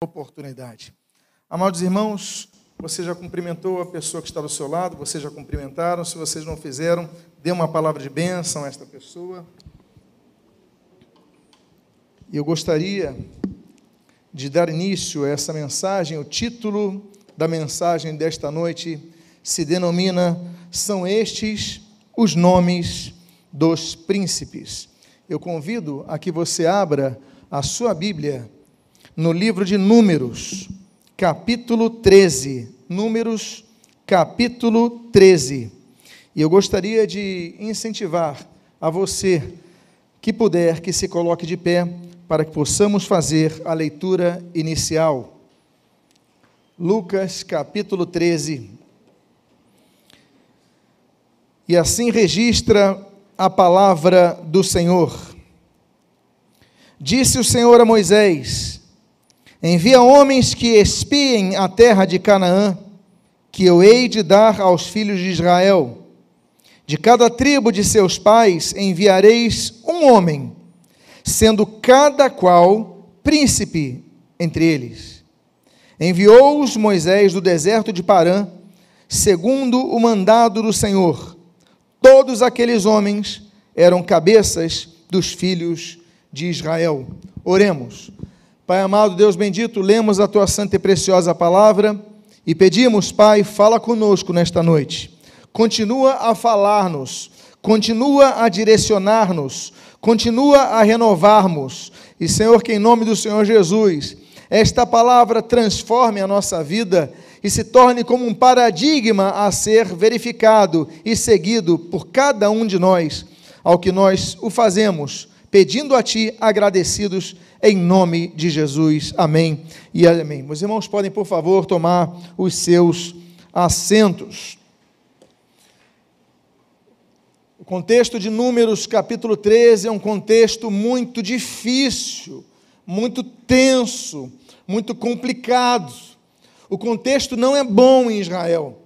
oportunidade. Amados irmãos, você já cumprimentou a pessoa que está do seu lado, vocês já cumprimentaram. Se vocês não fizeram, dê uma palavra de bênção a esta pessoa. E eu gostaria de dar início a essa mensagem. O título da mensagem desta noite se denomina São estes os nomes dos príncipes. Eu convido a que você abra a sua Bíblia no livro de Números, capítulo 13. Números, capítulo 13. E eu gostaria de incentivar a você que puder que se coloque de pé para que possamos fazer a leitura inicial. Lucas capítulo 13. E assim registra a palavra do Senhor. Disse o Senhor a Moisés: Envia homens que espiem a terra de Canaã, que eu hei de dar aos filhos de Israel. De cada tribo de seus pais enviareis um homem, sendo cada qual príncipe entre eles. Enviou-os Moisés do deserto de Parã, segundo o mandado do Senhor. Todos aqueles homens eram cabeças dos filhos de Israel. Oremos. Pai amado, Deus bendito, lemos a tua santa e preciosa palavra e pedimos, Pai, fala conosco nesta noite. Continua a falar-nos, continua a direcionar-nos, continua a renovar-nos. E, Senhor, que em nome do Senhor Jesus, esta palavra transforme a nossa vida e se torne como um paradigma a ser verificado e seguido por cada um de nós, ao que nós o fazemos, pedindo a Ti, agradecidos em nome de Jesus. Amém e amém. Meus irmãos, podem, por favor, tomar os seus assentos. O contexto de Números, capítulo 13, é um contexto muito difícil, muito tenso, muito complicado. O contexto não é bom em Israel.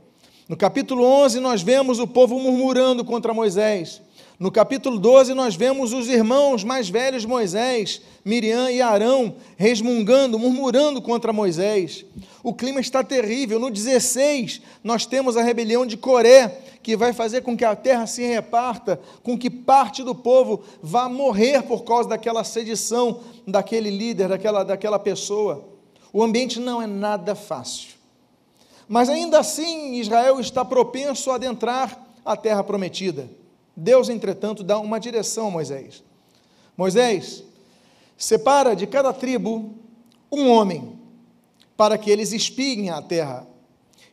No capítulo 11, nós vemos o povo murmurando contra Moisés. No capítulo 12, nós vemos os irmãos mais velhos Moisés, Miriam e Arão, resmungando, murmurando contra Moisés. O clima está terrível. No 16, nós temos a rebelião de Coré, que vai fazer com que a terra se reparta, com que parte do povo vá morrer por causa daquela sedição daquele líder, daquela, daquela pessoa. O ambiente não é nada fácil. Mas ainda assim, Israel está propenso a adentrar a terra prometida. Deus, entretanto, dá uma direção a Moisés. Moisés, separa de cada tribo um homem, para que eles espiem a terra.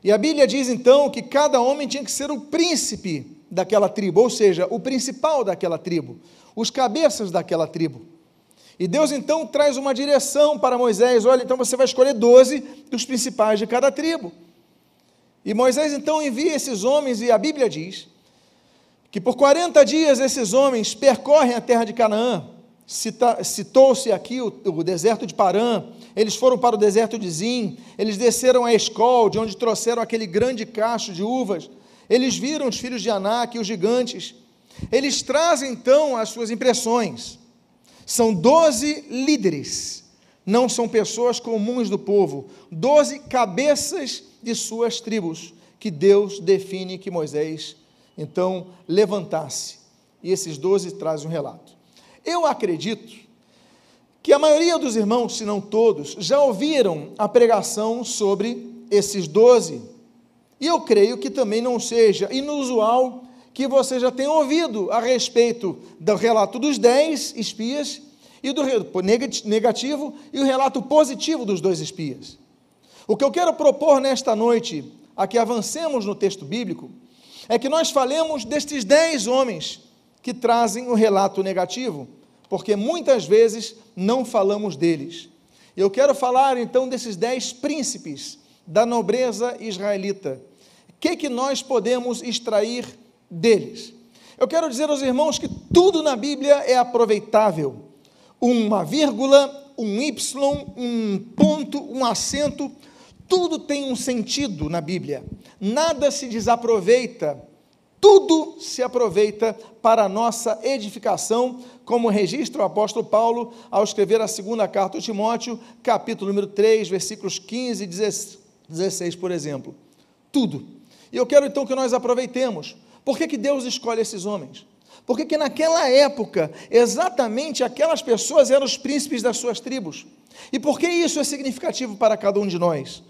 E a Bíblia diz então que cada homem tinha que ser o príncipe daquela tribo, ou seja, o principal daquela tribo, os cabeças daquela tribo. E Deus então traz uma direção para Moisés: olha, então você vai escolher 12 dos principais de cada tribo. E Moisés então envia esses homens, e a Bíblia diz que por 40 dias esses homens percorrem a terra de Canaã. Citou-se aqui o, o, deserto de Parã, eles foram para o deserto de Zim, eles desceram a Escol, de onde trouxeram aquele grande cacho de uvas. Eles viram os filhos de Anak, os gigantes. Eles trazem então as suas impressões. São doze líderes, não são pessoas comuns do povo, doze cabeças de suas tribos, que Deus define que Moisés então levantasse. E esses doze trazem um relato. Eu acredito que a maioria dos irmãos, se não todos, já ouviram a pregação sobre esses doze. E eu creio que também não seja inusual que você já tenha ouvido a respeito do relato dos dez espias e do negativo e o relato positivo dos dois espias. O que eu quero propor nesta noite, a que avancemos no texto bíblico, é que nós falemos destes dez homens que trazem o relato negativo, porque muitas vezes não falamos deles. Eu quero falar então desses dez príncipes da nobreza israelita. O que, que nós podemos extrair deles? Eu quero dizer aos irmãos que tudo na Bíblia é aproveitável. Uma vírgula, um Y, um ponto, um acento, tudo tem um sentido na Bíblia. Nada se desaproveita tudo se aproveita para a nossa edificação, como registra o apóstolo Paulo ao escrever a segunda carta a Timóteo, capítulo número 3, versículos 15 e 16, por exemplo. Tudo. E eu quero então que nós aproveitemos. Por que, que Deus escolhe esses homens? Porque que naquela época, exatamente aquelas pessoas eram os príncipes das suas tribos. E por que isso é significativo para cada um de nós?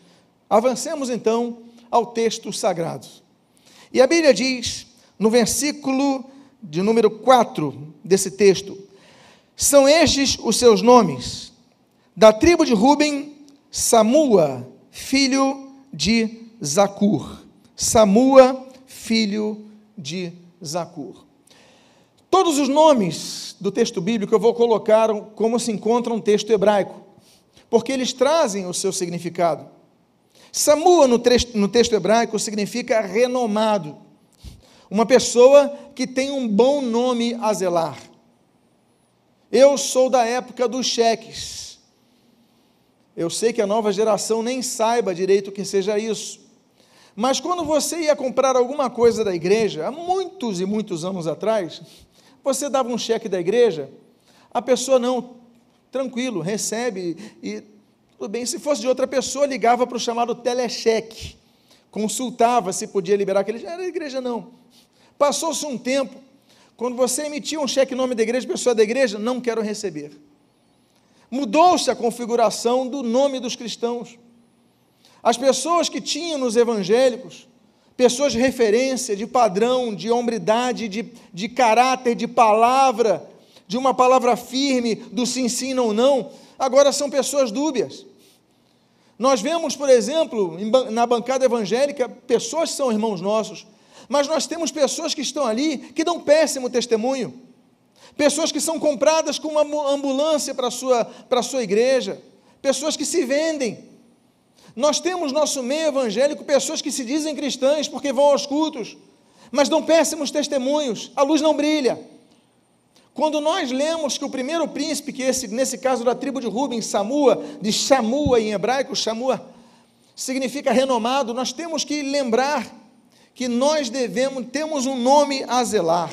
Avancemos então ao texto sagrado. E a Bíblia diz, no versículo de número 4 desse texto: São estes os seus nomes. Da tribo de Ruben, Samua, filho de Zacur. Samua, filho de Zacur. Todos os nomes do texto bíblico eu vou colocar como se encontra um texto hebraico, porque eles trazem o seu significado. Samua, no, no texto hebraico, significa renomado, uma pessoa que tem um bom nome a zelar. Eu sou da época dos cheques. Eu sei que a nova geração nem saiba direito o que seja isso. Mas quando você ia comprar alguma coisa da igreja, há muitos e muitos anos atrás, você dava um cheque da igreja, a pessoa não, tranquilo, recebe e tudo bem. Se fosse de outra pessoa, ligava para o chamado telecheque, consultava se podia liberar aquele. Era da igreja, não. Passou-se um tempo, quando você emitia um cheque em nome da igreja, pessoa da igreja, não quero receber. Mudou-se a configuração do nome dos cristãos. As pessoas que tinham nos evangélicos, pessoas de referência, de padrão, de hombridade, de, de caráter, de palavra, de uma palavra firme, do sim, sim, não, não, agora são pessoas dúbias. Nós vemos, por exemplo, na bancada evangélica, pessoas que são irmãos nossos, mas nós temos pessoas que estão ali que dão péssimo testemunho. Pessoas que são compradas com uma ambulância para a sua, para a sua igreja. Pessoas que se vendem. Nós temos nosso meio evangélico pessoas que se dizem cristãs porque vão aos cultos, mas dão péssimos testemunhos, a luz não brilha. Quando nós lemos que o primeiro príncipe, que esse, nesse caso da tribo de Rubens, Samua, de Shamua em hebraico, Shamua, significa renomado, nós temos que lembrar que nós devemos, temos um nome a zelar.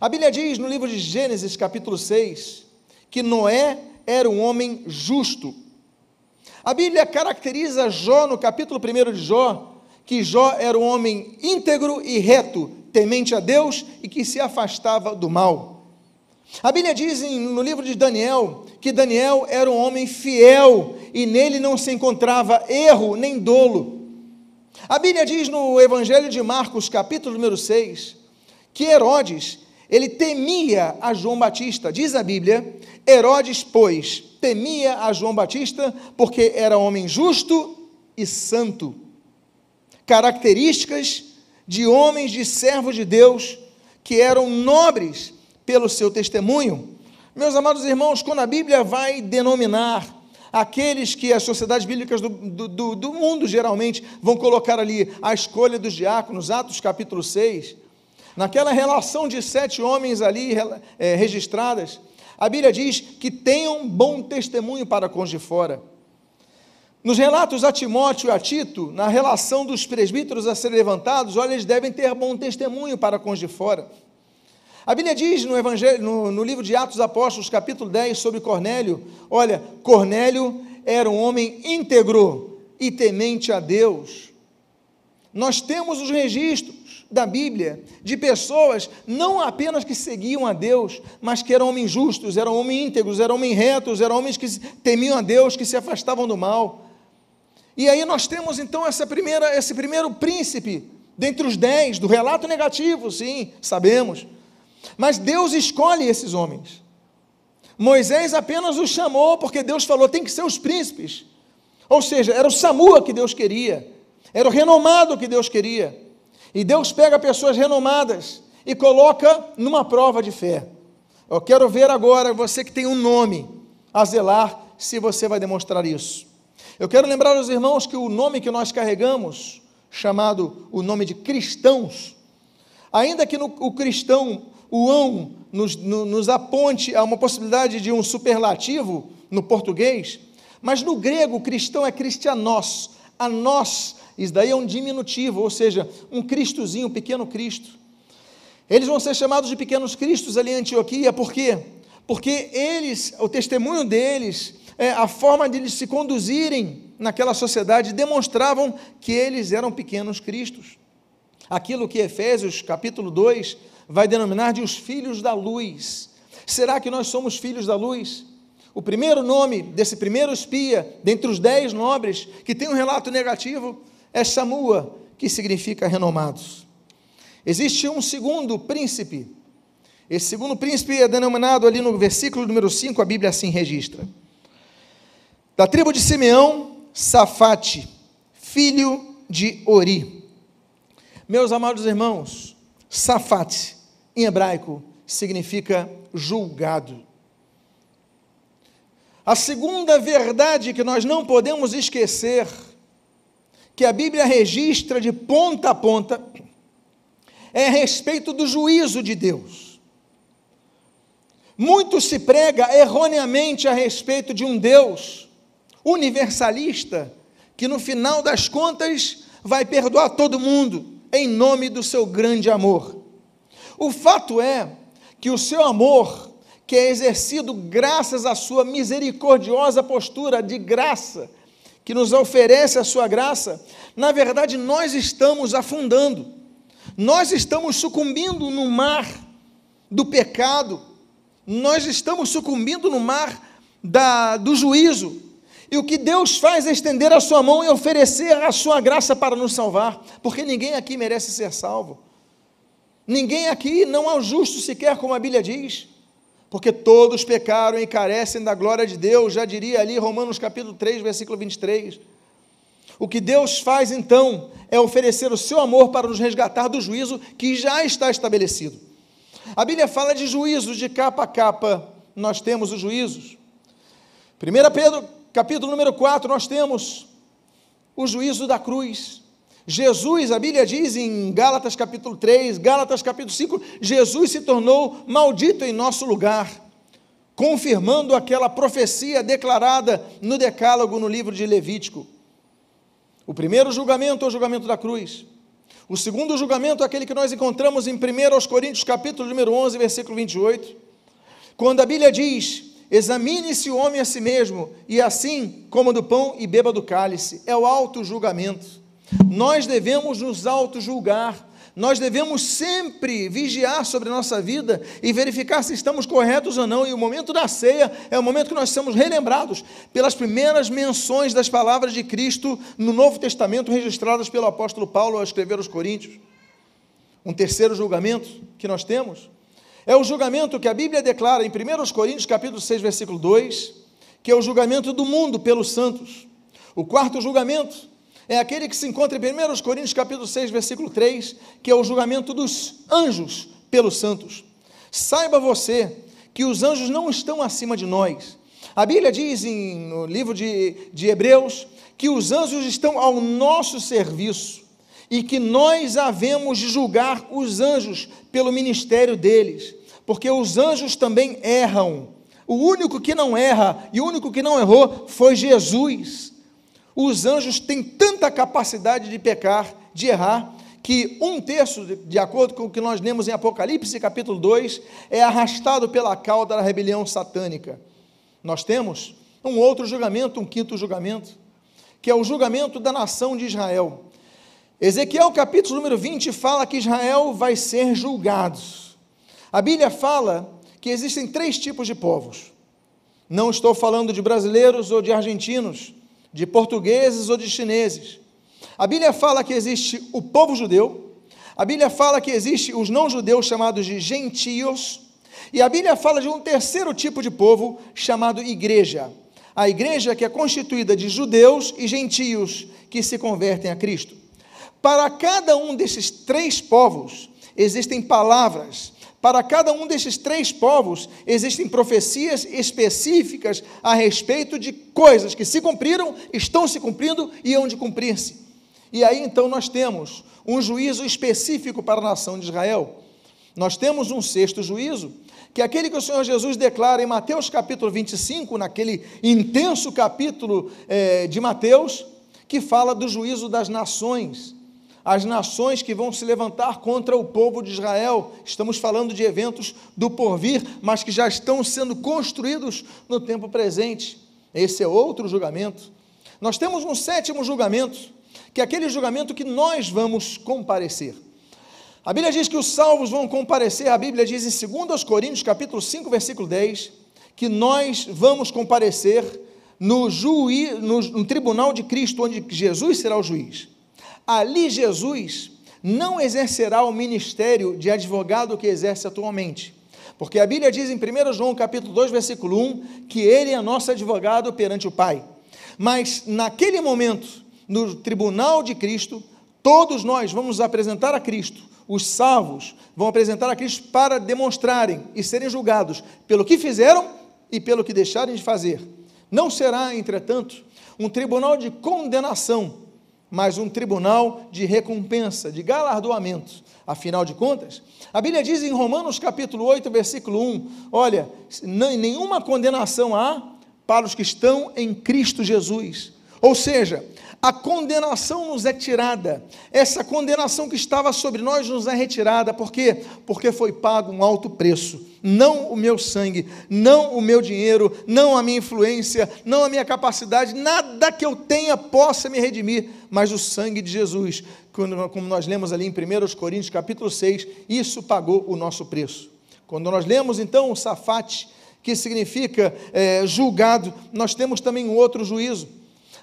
A Bíblia diz no livro de Gênesis, capítulo 6, que Noé era um homem justo. A Bíblia caracteriza Jó, no capítulo 1 de Jó, que Jó era um homem íntegro e reto, temente a Deus e que se afastava do mal. A Bíblia diz no livro de Daniel que Daniel era um homem fiel e nele não se encontrava erro nem dolo. A Bíblia diz no Evangelho de Marcos, capítulo número 6, que Herodes, ele temia a João Batista. Diz a Bíblia, Herodes, pois, temia a João Batista porque era homem justo e santo. Características de homens, de servos de Deus, que eram nobres pelo seu testemunho. Meus amados irmãos, quando a Bíblia vai denominar aqueles que as sociedades bíblicas do, do, do, mundo geralmente vão colocar ali a escolha dos diáconos, Atos capítulo 6, naquela relação de sete homens ali é, registradas, a Bíblia diz que tenham bom testemunho para com os de fora. Nos relatos a Timóteo e a Tito, na relação dos presbíteros a serem levantados, olha, eles devem ter bom testemunho para com os de fora. A Bíblia diz no, Evangelho, no, no livro de Atos Apóstolos, capítulo 10, sobre Cornélio: olha, Cornélio era um homem íntegro e temente a Deus. Nós temos os registros da Bíblia de pessoas não apenas que seguiam a Deus, mas que eram homens justos, eram homens íntegros, eram homens retos, eram homens que temiam a Deus, que se afastavam do mal. E aí nós temos então essa primeira, esse primeiro príncipe dentre os dez do relato negativo, sim, sabemos. Mas Deus escolhe esses homens. Moisés apenas os chamou porque Deus falou: tem que ser os príncipes. Ou seja, era o Samua que Deus queria, era o renomado que Deus queria. E Deus pega pessoas renomadas e coloca numa prova de fé. Eu quero ver agora você que tem um nome a zelar, se você vai demonstrar isso. Eu quero lembrar aos irmãos que o nome que nós carregamos, chamado o nome de cristãos, ainda que no, o cristão o ão nos, nos aponte a uma possibilidade de um superlativo no português, mas no grego cristão é cristianos, A nós, isso daí é um diminutivo, ou seja, um Cristozinho, um pequeno Cristo. Eles vão ser chamados de pequenos cristos ali em Antioquia, por quê? Porque eles, o testemunho deles, é, a forma de eles se conduzirem naquela sociedade demonstravam que eles eram pequenos cristos. Aquilo que Efésios capítulo 2 vai denominar de os filhos da luz. Será que nós somos filhos da luz? O primeiro nome desse primeiro espia, dentre os dez nobres, que tem um relato negativo, é Samua, que significa renomados. Existe um segundo príncipe. Esse segundo príncipe é denominado ali no versículo número 5, a Bíblia assim registra. Da tribo de Simeão, Safate, filho de Ori. Meus amados irmãos, Safate, em hebraico, significa julgado. A segunda verdade que nós não podemos esquecer, que a Bíblia registra de ponta a ponta, é a respeito do juízo de Deus. Muito se prega erroneamente a respeito de um Deus universalista, que no final das contas vai perdoar todo mundo, em nome do seu grande amor. O fato é que o seu amor que é exercido graças à sua misericordiosa postura de graça, que nos oferece a sua graça, na verdade nós estamos afundando, nós estamos sucumbindo no mar do pecado, nós estamos sucumbindo no mar da, do juízo, e o que Deus faz é estender a sua mão e oferecer a sua graça para nos salvar, porque ninguém aqui merece ser salvo. Ninguém aqui não é o justo sequer, como a Bíblia diz porque todos pecaram e carecem da glória de Deus, já diria ali Romanos capítulo 3, versículo 23. O que Deus faz então é oferecer o seu amor para nos resgatar do juízo que já está estabelecido. A Bíblia fala de juízos de capa a capa, nós temos os juízos. 1 Pedro, capítulo número 4, nós temos o juízo da cruz. Jesus, a Bíblia diz em Gálatas capítulo 3, Gálatas capítulo 5, Jesus se tornou maldito em nosso lugar, confirmando aquela profecia declarada no Decálogo no livro de Levítico. O primeiro julgamento é o julgamento da cruz. O segundo julgamento é aquele que nós encontramos em 1 Coríntios capítulo número 11, versículo 28, quando a Bíblia diz: Examine-se o homem a si mesmo, e assim coma do pão e beba do cálice. É o alto julgamento. Nós devemos nos auto-julgar, nós devemos sempre vigiar sobre a nossa vida e verificar se estamos corretos ou não. E o momento da ceia é o momento que nós somos relembrados pelas primeiras menções das palavras de Cristo no Novo Testamento, registradas pelo apóstolo Paulo ao escrever aos Coríntios. Um terceiro julgamento que nós temos é o julgamento que a Bíblia declara em 1 Coríntios, capítulo 6, versículo 2, que é o julgamento do mundo pelos santos. O quarto julgamento é aquele que se encontra em 1 Coríntios capítulo 6, versículo 3, que é o julgamento dos anjos pelos santos. Saiba você que os anjos não estão acima de nós. A Bíblia diz em, no livro de, de Hebreus que os anjos estão ao nosso serviço e que nós havemos de julgar os anjos pelo ministério deles, porque os anjos também erram. O único que não erra e o único que não errou foi Jesus os anjos têm tanta capacidade de pecar, de errar, que um terço, de acordo com o que nós lemos em Apocalipse capítulo 2, é arrastado pela cauda da rebelião satânica. Nós temos um outro julgamento, um quinto julgamento, que é o julgamento da nação de Israel. Ezequiel capítulo número 20 fala que Israel vai ser julgado. A Bíblia fala que existem três tipos de povos. Não estou falando de brasileiros ou de argentinos, de portugueses ou de chineses. A Bíblia fala que existe o povo judeu, a Bíblia fala que existe os não-judeus chamados de gentios, e a Bíblia fala de um terceiro tipo de povo chamado igreja. A igreja que é constituída de judeus e gentios que se convertem a Cristo. Para cada um desses três povos existem palavras para cada um desses três povos existem profecias específicas a respeito de coisas que se cumpriram, estão se cumprindo e hão de cumprir-se. E aí então nós temos um juízo específico para a nação de Israel. Nós temos um sexto juízo, que é aquele que o Senhor Jesus declara em Mateus capítulo 25, naquele intenso capítulo é, de Mateus, que fala do juízo das nações, as nações que vão se levantar contra o povo de Israel. Estamos falando de eventos do porvir, mas que já estão sendo construídos no tempo presente. Esse é outro julgamento. Nós temos um sétimo julgamento, que é aquele julgamento que nós vamos comparecer. A Bíblia diz que os salvos vão comparecer, a Bíblia diz em 2 Coríntios, capítulo 5, versículo 10, que nós vamos comparecer no, juí, no, no tribunal de Cristo, onde Jesus será o juiz. Ali Jesus não exercerá o ministério de advogado que exerce atualmente. Porque a Bíblia diz em 1 João capítulo 2, versículo 1, que ele é nosso advogado perante o Pai. Mas naquele momento, no tribunal de Cristo, todos nós vamos apresentar a Cristo, os salvos vão apresentar a Cristo para demonstrarem e serem julgados pelo que fizeram e pelo que deixarem de fazer. Não será, entretanto, um tribunal de condenação, mas um tribunal de recompensa, de galardoamento. Afinal de contas, a Bíblia diz em Romanos capítulo 8, versículo 1: olha, nenhuma condenação há para os que estão em Cristo Jesus. Ou seja, a condenação nos é tirada. Essa condenação que estava sobre nós nos é retirada. Por quê? Porque foi pago um alto preço. Não o meu sangue, não o meu dinheiro, não a minha influência, não a minha capacidade, nada que eu tenha possa me redimir, mas o sangue de Jesus. Como nós lemos ali em 1 Coríntios capítulo 6, isso pagou o nosso preço. Quando nós lemos então o Safate, que significa é, julgado, nós temos também um outro juízo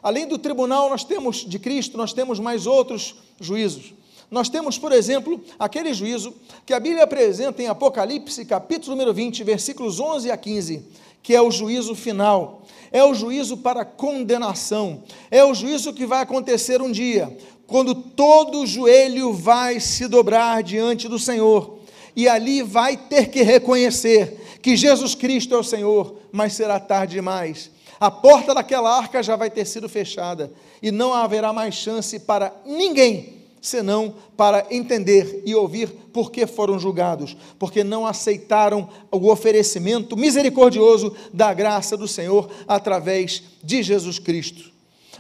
Além do tribunal, nós temos de Cristo, nós temos mais outros juízos. Nós temos, por exemplo, aquele juízo que a Bíblia apresenta em Apocalipse, capítulo número 20, versículos 11 a 15, que é o juízo final. É o juízo para condenação. É o juízo que vai acontecer um dia, quando todo joelho vai se dobrar diante do Senhor. E ali vai ter que reconhecer que Jesus Cristo é o Senhor, mas será tarde demais a porta daquela arca já vai ter sido fechada e não haverá mais chance para ninguém senão para entender e ouvir por que foram julgados, porque não aceitaram o oferecimento misericordioso da graça do Senhor através de Jesus Cristo.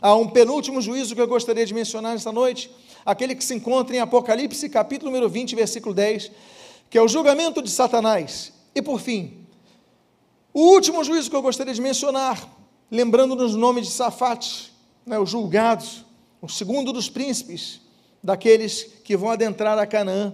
Há um penúltimo juízo que eu gostaria de mencionar nesta noite, aquele que se encontra em Apocalipse, capítulo número 20, versículo 10, que é o julgamento de Satanás. E por fim, o último juízo que eu gostaria de mencionar lembrando-nos o nome de Safate, né, o julgado, o segundo dos príncipes, daqueles que vão adentrar a Canaã.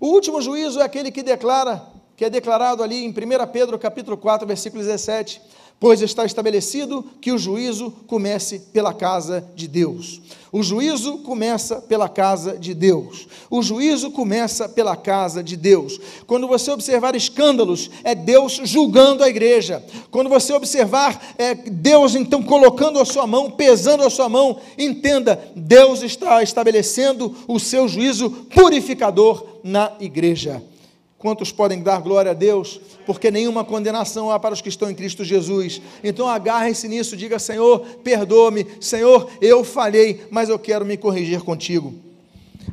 O último juízo é aquele que declara, que é declarado ali em 1 Pedro capítulo 4, versículo 17, pois está estabelecido que o juízo comece pela casa de Deus. O juízo começa pela casa de Deus. O juízo começa pela casa de Deus. Quando você observar escândalos, é Deus julgando a igreja. Quando você observar é Deus então colocando a sua mão, pesando a sua mão, entenda, Deus está estabelecendo o seu juízo purificador na igreja. Quantos podem dar glória a Deus? Porque nenhuma condenação há para os que estão em Cristo Jesus. Então agarre-se nisso, diga: Senhor, perdoa-me. Senhor, eu falhei, mas eu quero me corrigir contigo.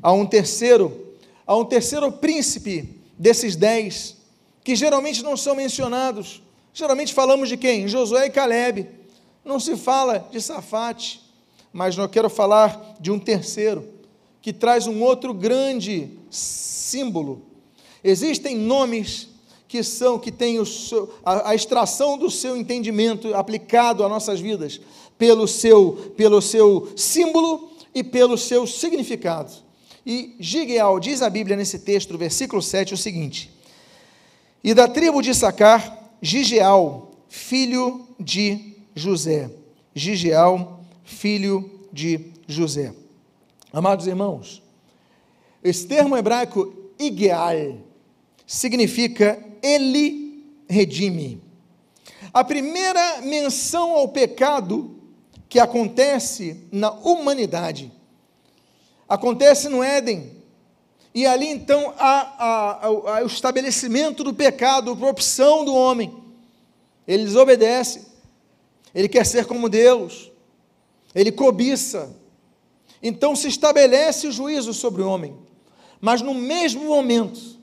Há um terceiro, há um terceiro príncipe desses dez, que geralmente não são mencionados. Geralmente falamos de quem? Josué e Caleb. Não se fala de Safate, mas eu quero falar de um terceiro, que traz um outro grande símbolo Existem nomes que são que têm seu, a, a, extração do seu entendimento aplicado às nossas vidas pelo seu pelo seu símbolo e pelo seu significado. E Gigeal diz a Bíblia nesse texto, versículo 7, o seguinte: E da tribo de Sacar, Gigeal, filho de José. Gigeal, filho de José. Amados irmãos, esse termo hebraico Igeal significa Ele redime. A primeira menção ao pecado que acontece na humanidade acontece no Éden. E ali então há, há, há, o estabelecimento do pecado por opção do homem. Ele desobedece, ele quer ser como Deus, ele cobiça. Então se estabelece o juízo sobre o homem. Mas no mesmo momento,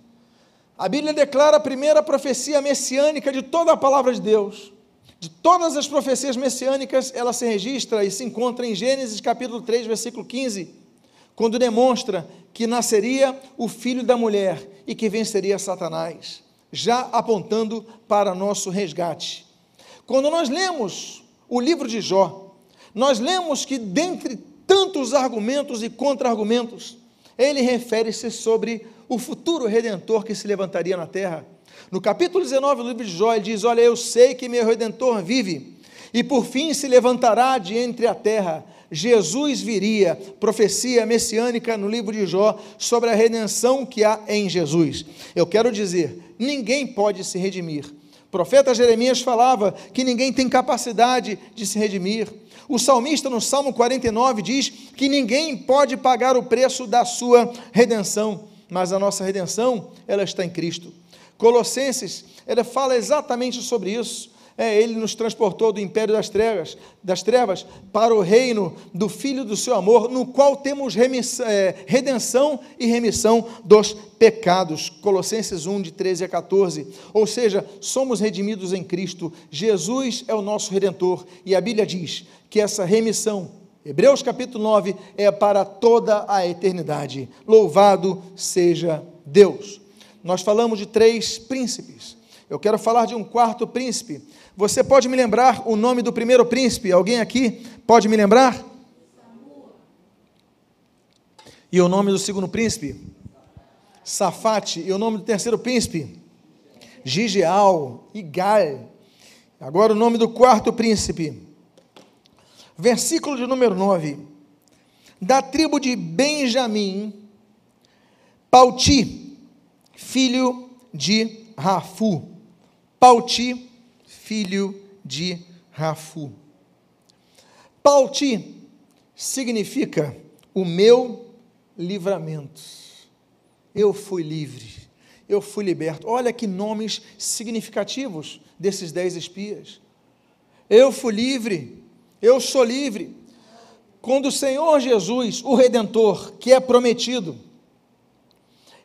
a Bíblia declara a primeira profecia messiânica de toda a palavra de Deus, de todas as profecias messiânicas, ela se registra e se encontra em Gênesis capítulo 3, versículo 15, quando demonstra que nasceria o filho da mulher e que venceria Satanás, já apontando para nosso resgate. Quando nós lemos o livro de Jó, nós lemos que dentre tantos argumentos e contra-argumentos, ele refere-se sobre o futuro redentor que se levantaria na terra. No capítulo 19 do livro de Jó, ele diz: Olha, eu sei que meu redentor vive, e por fim se levantará de entre a terra. Jesus viria, profecia messiânica no livro de Jó sobre a redenção que há em Jesus. Eu quero dizer, ninguém pode se redimir. O profeta Jeremias falava que ninguém tem capacidade de se redimir. O salmista, no Salmo 49, diz que ninguém pode pagar o preço da sua redenção, mas a nossa redenção, ela está em Cristo. Colossenses, ele fala exatamente sobre isso. É, ele nos transportou do império das trevas, das trevas para o reino do Filho do seu amor, no qual temos remissão, é, redenção e remissão dos pecados. Colossenses 1, de 13 a 14. Ou seja, somos redimidos em Cristo. Jesus é o nosso redentor. E a Bíblia diz que essa remissão, Hebreus capítulo 9, é para toda a eternidade. Louvado seja Deus. Nós falamos de três príncipes. Eu quero falar de um quarto príncipe. Você pode me lembrar o nome do primeiro príncipe? Alguém aqui pode me lembrar? E o nome do segundo príncipe? Safate. E o nome do terceiro príncipe? Gigeal, Igal. Agora o nome do quarto príncipe. Versículo de número 9. Da tribo de Benjamim, Pauti, filho de Rafu. Pauti, filho de Rafu. Pauti significa o meu livramento. Eu fui livre, eu fui liberto. Olha que nomes significativos desses dez espias. Eu fui livre, eu sou livre. Quando o Senhor Jesus, o Redentor, que é prometido,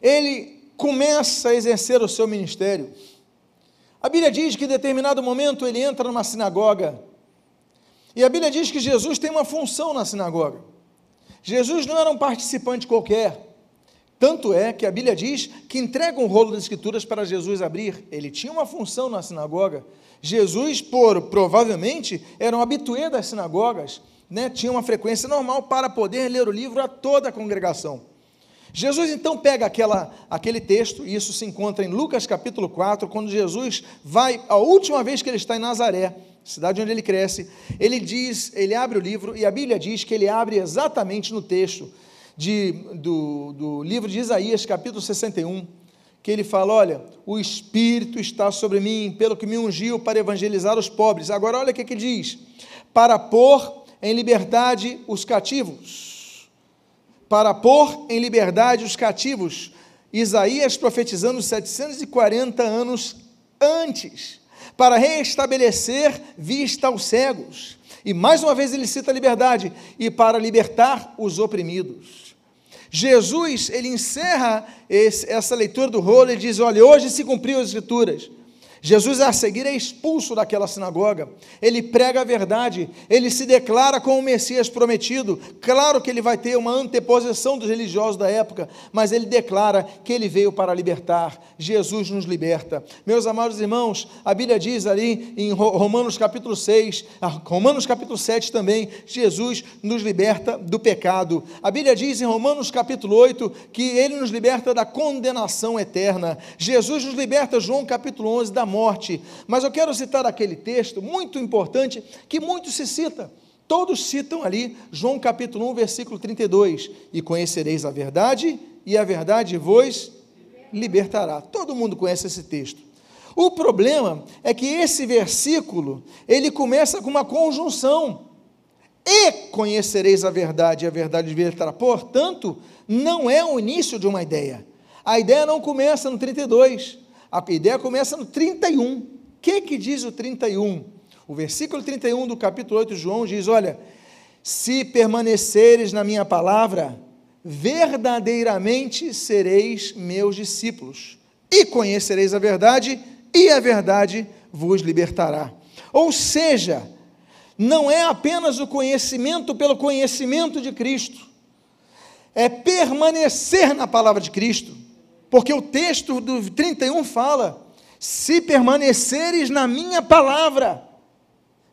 ele começa a exercer o seu ministério. A Bíblia diz que em determinado momento ele entra numa sinagoga. E a Bíblia diz que Jesus tem uma função na sinagoga. Jesus não era um participante qualquer. Tanto é que a Bíblia diz que entrega um rolo das Escrituras para Jesus abrir. Ele tinha uma função na sinagoga. Jesus, por provavelmente, era um habituê das sinagogas, né? tinha uma frequência normal para poder ler o livro a toda a congregação. Jesus então pega aquela, aquele texto, e isso se encontra em Lucas capítulo 4, quando Jesus vai, a última vez que ele está em Nazaré, cidade onde ele cresce, ele diz, ele abre o livro, e a Bíblia diz que ele abre exatamente no texto de, do, do livro de Isaías, capítulo 61, que ele fala: Olha, o Espírito está sobre mim, pelo que me ungiu para evangelizar os pobres. Agora, olha o que, que diz: para pôr em liberdade os cativos. Para pôr em liberdade os cativos. Isaías profetizando 740 anos antes, para restabelecer vista aos cegos. E mais uma vez ele cita a liberdade, e para libertar os oprimidos. Jesus, ele encerra esse, essa leitura do rolo e diz: Olha, hoje se cumpriu as Escrituras. Jesus, a seguir, é expulso daquela sinagoga. Ele prega a verdade, ele se declara como o Messias prometido. Claro que ele vai ter uma anteposição dos religiosos da época, mas ele declara que ele veio para libertar. Jesus nos liberta. Meus amados irmãos, a Bíblia diz ali em Romanos capítulo 6, ah, Romanos capítulo 7 também, Jesus nos liberta do pecado. A Bíblia diz em Romanos capítulo 8 que ele nos liberta da condenação eterna. Jesus nos liberta, João capítulo 11, da morte. Mas eu quero citar aquele texto muito importante que muito se cita. Todos citam ali João capítulo 1, versículo 32. E conhecereis a verdade, e a verdade vos libertará. Todo mundo conhece esse texto. O problema é que esse versículo, ele começa com uma conjunção. E conhecereis a verdade, e a verdade libertará. Portanto, não é o início de uma ideia. A ideia não começa no 32. A ideia começa no 31. O que, que diz o 31? O versículo 31 do capítulo 8 de João diz: Olha, se permaneceres na minha palavra, verdadeiramente sereis meus discípulos, e conhecereis a verdade, e a verdade vos libertará. Ou seja, não é apenas o conhecimento pelo conhecimento de Cristo, é permanecer na palavra de Cristo, porque o texto do 31 fala: se permaneceres na minha palavra,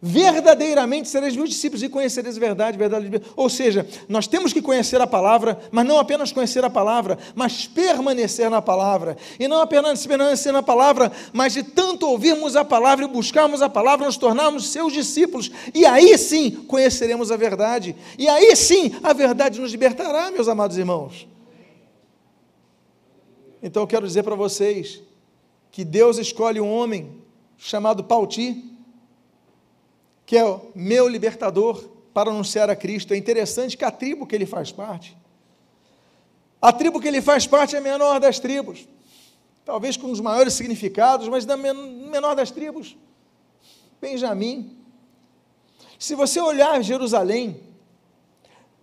verdadeiramente sereis meus discípulos e conhecereis a verdade, verdade. Ou seja, nós temos que conhecer a palavra, mas não apenas conhecer a palavra, mas permanecer na palavra. E não apenas permanecer na palavra, mas de tanto ouvirmos a palavra e buscarmos a palavra, nos tornarmos seus discípulos. E aí sim conheceremos a verdade. E aí sim a verdade nos libertará, meus amados irmãos. Então eu quero dizer para vocês que Deus escolhe um homem chamado Pauti que é o meu libertador para anunciar a Cristo. É interessante que a tribo que ele faz parte, a tribo que ele faz parte é a menor das tribos, talvez com os maiores significados, mas da menor das tribos, Benjamim. Se você olhar Jerusalém,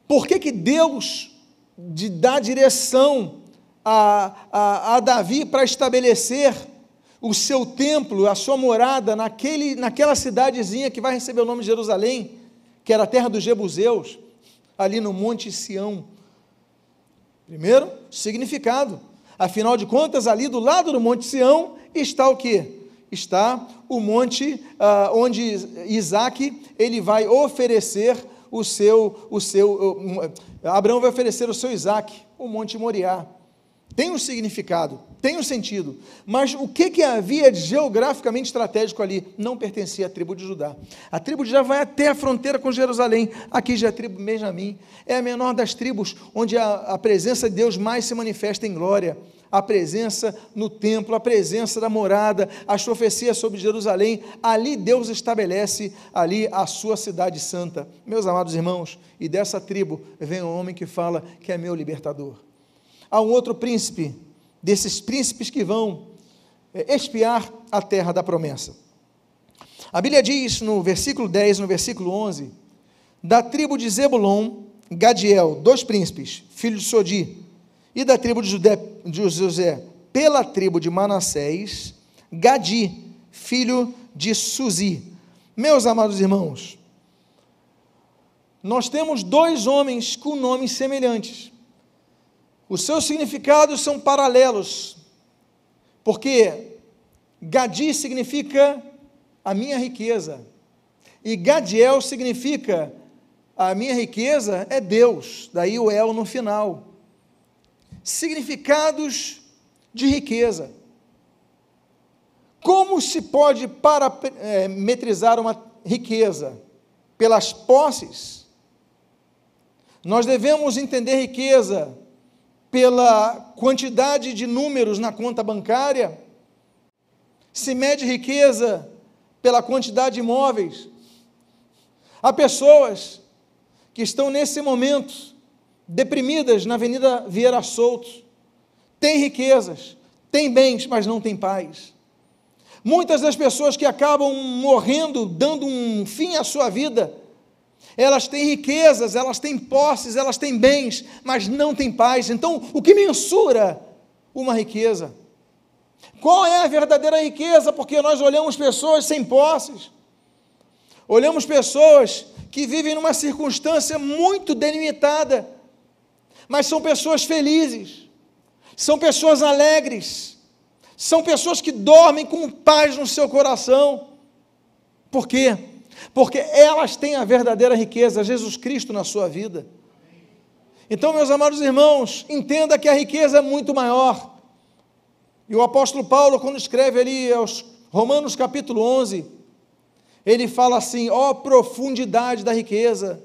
por que, que Deus dá direção a, a, a Davi para estabelecer o seu templo, a sua morada naquele, naquela cidadezinha que vai receber o nome de Jerusalém, que era a terra dos Jebuseus, ali no Monte Sião. Primeiro, significado. Afinal de contas, ali do lado do Monte Sião está o que? Está o monte ah, onde Isaac ele vai oferecer o seu, o seu, Abraão vai oferecer o seu Isaac, o Monte Moriá. Tem um significado, tem um sentido, mas o que, que havia de geograficamente estratégico ali? Não pertencia à tribo de Judá. A tribo de Judá vai até a fronteira com Jerusalém, aqui já é a tribo Benjamim, é a menor das tribos, onde a, a presença de Deus mais se manifesta em glória. A presença no templo, a presença da morada, as profecias sobre Jerusalém, ali Deus estabelece ali a sua cidade santa. Meus amados irmãos, e dessa tribo vem um homem que fala que é meu libertador a um outro príncipe, desses príncipes que vão é, espiar a terra da promessa. A Bíblia diz no versículo 10, no versículo 11, da tribo de Zebulon, Gadiel, dois príncipes, filho de Sodi, e da tribo de, Judé, de José, pela tribo de Manassés, Gadi, filho de Suzi. Meus amados irmãos, nós temos dois homens com nomes semelhantes. Os seus significados são paralelos, porque Gadi significa a minha riqueza, e Gadiel significa a minha riqueza é Deus, daí o El no final. Significados de riqueza. Como se pode parametrizar uma riqueza? Pelas posses. Nós devemos entender riqueza pela quantidade de números na conta bancária, se mede riqueza pela quantidade de imóveis. Há pessoas que estão nesse momento deprimidas na Avenida Vieira Solto, têm riquezas, têm bens, mas não têm paz. Muitas das pessoas que acabam morrendo, dando um fim à sua vida, elas têm riquezas, elas têm posses, elas têm bens, mas não têm paz. Então, o que mensura uma riqueza? Qual é a verdadeira riqueza? Porque nós olhamos pessoas sem posses, olhamos pessoas que vivem numa circunstância muito delimitada, mas são pessoas felizes, são pessoas alegres, são pessoas que dormem com paz no seu coração. Por quê? Porque elas têm a verdadeira riqueza, Jesus Cristo na sua vida. Então, meus amados irmãos, entenda que a riqueza é muito maior. E o apóstolo Paulo, quando escreve ali aos Romanos capítulo 11, ele fala assim: ó oh, profundidade da riqueza,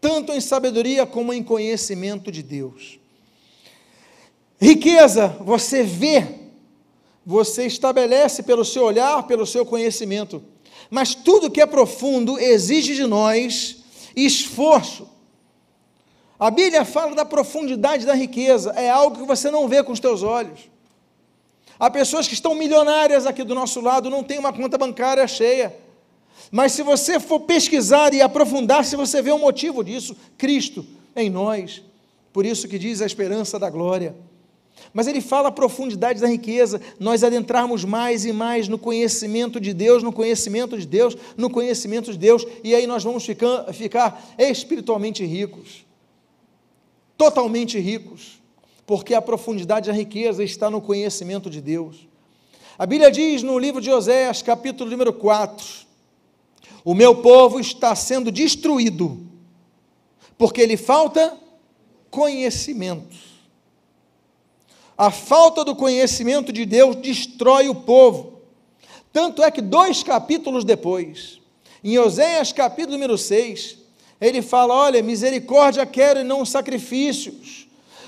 tanto em sabedoria como em conhecimento de Deus. Riqueza, você vê, você estabelece pelo seu olhar, pelo seu conhecimento. Mas tudo que é profundo exige de nós esforço. A Bíblia fala da profundidade da riqueza, é algo que você não vê com os teus olhos. Há pessoas que estão milionárias aqui do nosso lado, não tem uma conta bancária cheia. Mas se você for pesquisar e aprofundar, se você vê o motivo disso, Cristo em nós. Por isso que diz a esperança da glória. Mas ele fala a profundidade da riqueza, nós adentrarmos mais e mais no conhecimento de Deus, no conhecimento de Deus, no conhecimento de Deus, e aí nós vamos ficar, ficar espiritualmente ricos, totalmente ricos, porque a profundidade da riqueza está no conhecimento de Deus. A Bíblia diz no livro de Oséias, capítulo número 4, o meu povo está sendo destruído, porque lhe falta conhecimento. A falta do conhecimento de Deus destrói o povo. Tanto é que dois capítulos depois, em Oséias capítulo número 6, ele fala: Olha, misericórdia quero e não sacrifícios,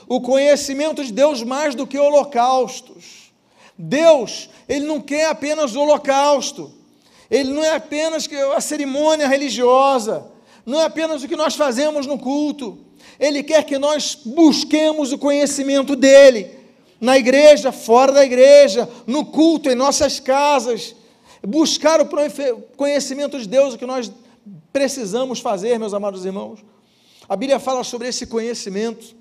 o conhecimento de Deus mais do que holocaustos. Deus, Ele não quer apenas o holocausto, Ele não é apenas a cerimônia religiosa, não é apenas o que nós fazemos no culto, Ele quer que nós busquemos o conhecimento dEle, na igreja, fora da igreja, no culto, em nossas casas, buscar o conhecimento de Deus, o que nós precisamos fazer, meus amados irmãos. A Bíblia fala sobre esse conhecimento.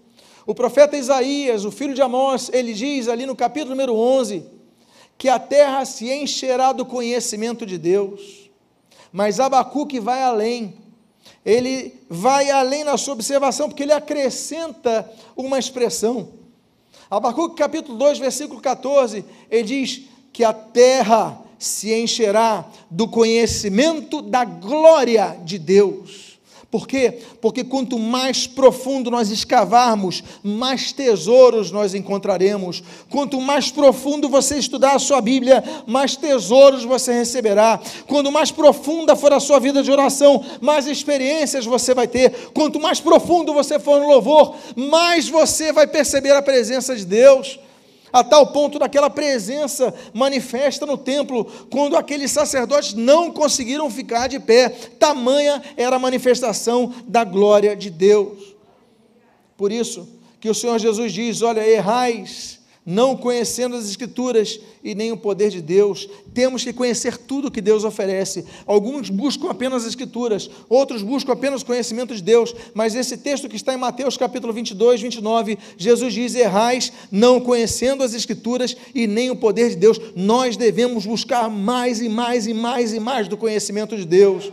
O profeta Isaías, o filho de Amós, ele diz ali no capítulo número 11, que a terra se encherá do conhecimento de Deus. Mas Abacuque vai além. Ele vai além na sua observação, porque ele acrescenta uma expressão. Abacuque capítulo 2, versículo 14, ele diz que a terra se encherá do conhecimento da glória de Deus. Por quê? Porque quanto mais profundo nós escavarmos, mais tesouros nós encontraremos. Quanto mais profundo você estudar a sua Bíblia, mais tesouros você receberá. Quanto mais profunda for a sua vida de oração, mais experiências você vai ter. Quanto mais profundo você for no louvor, mais você vai perceber a presença de Deus a tal ponto daquela presença manifesta no templo, quando aqueles sacerdotes não conseguiram ficar de pé, tamanha era a manifestação da glória de Deus. Por isso que o Senhor Jesus diz: Olha, errais não conhecendo as Escrituras e nem o poder de Deus. Temos que conhecer tudo que Deus oferece. Alguns buscam apenas as Escrituras, outros buscam apenas o conhecimento de Deus. Mas esse texto que está em Mateus capítulo 22, 29, Jesus diz: Errais, não conhecendo as Escrituras e nem o poder de Deus. Nós devemos buscar mais e mais e mais e mais do conhecimento de Deus.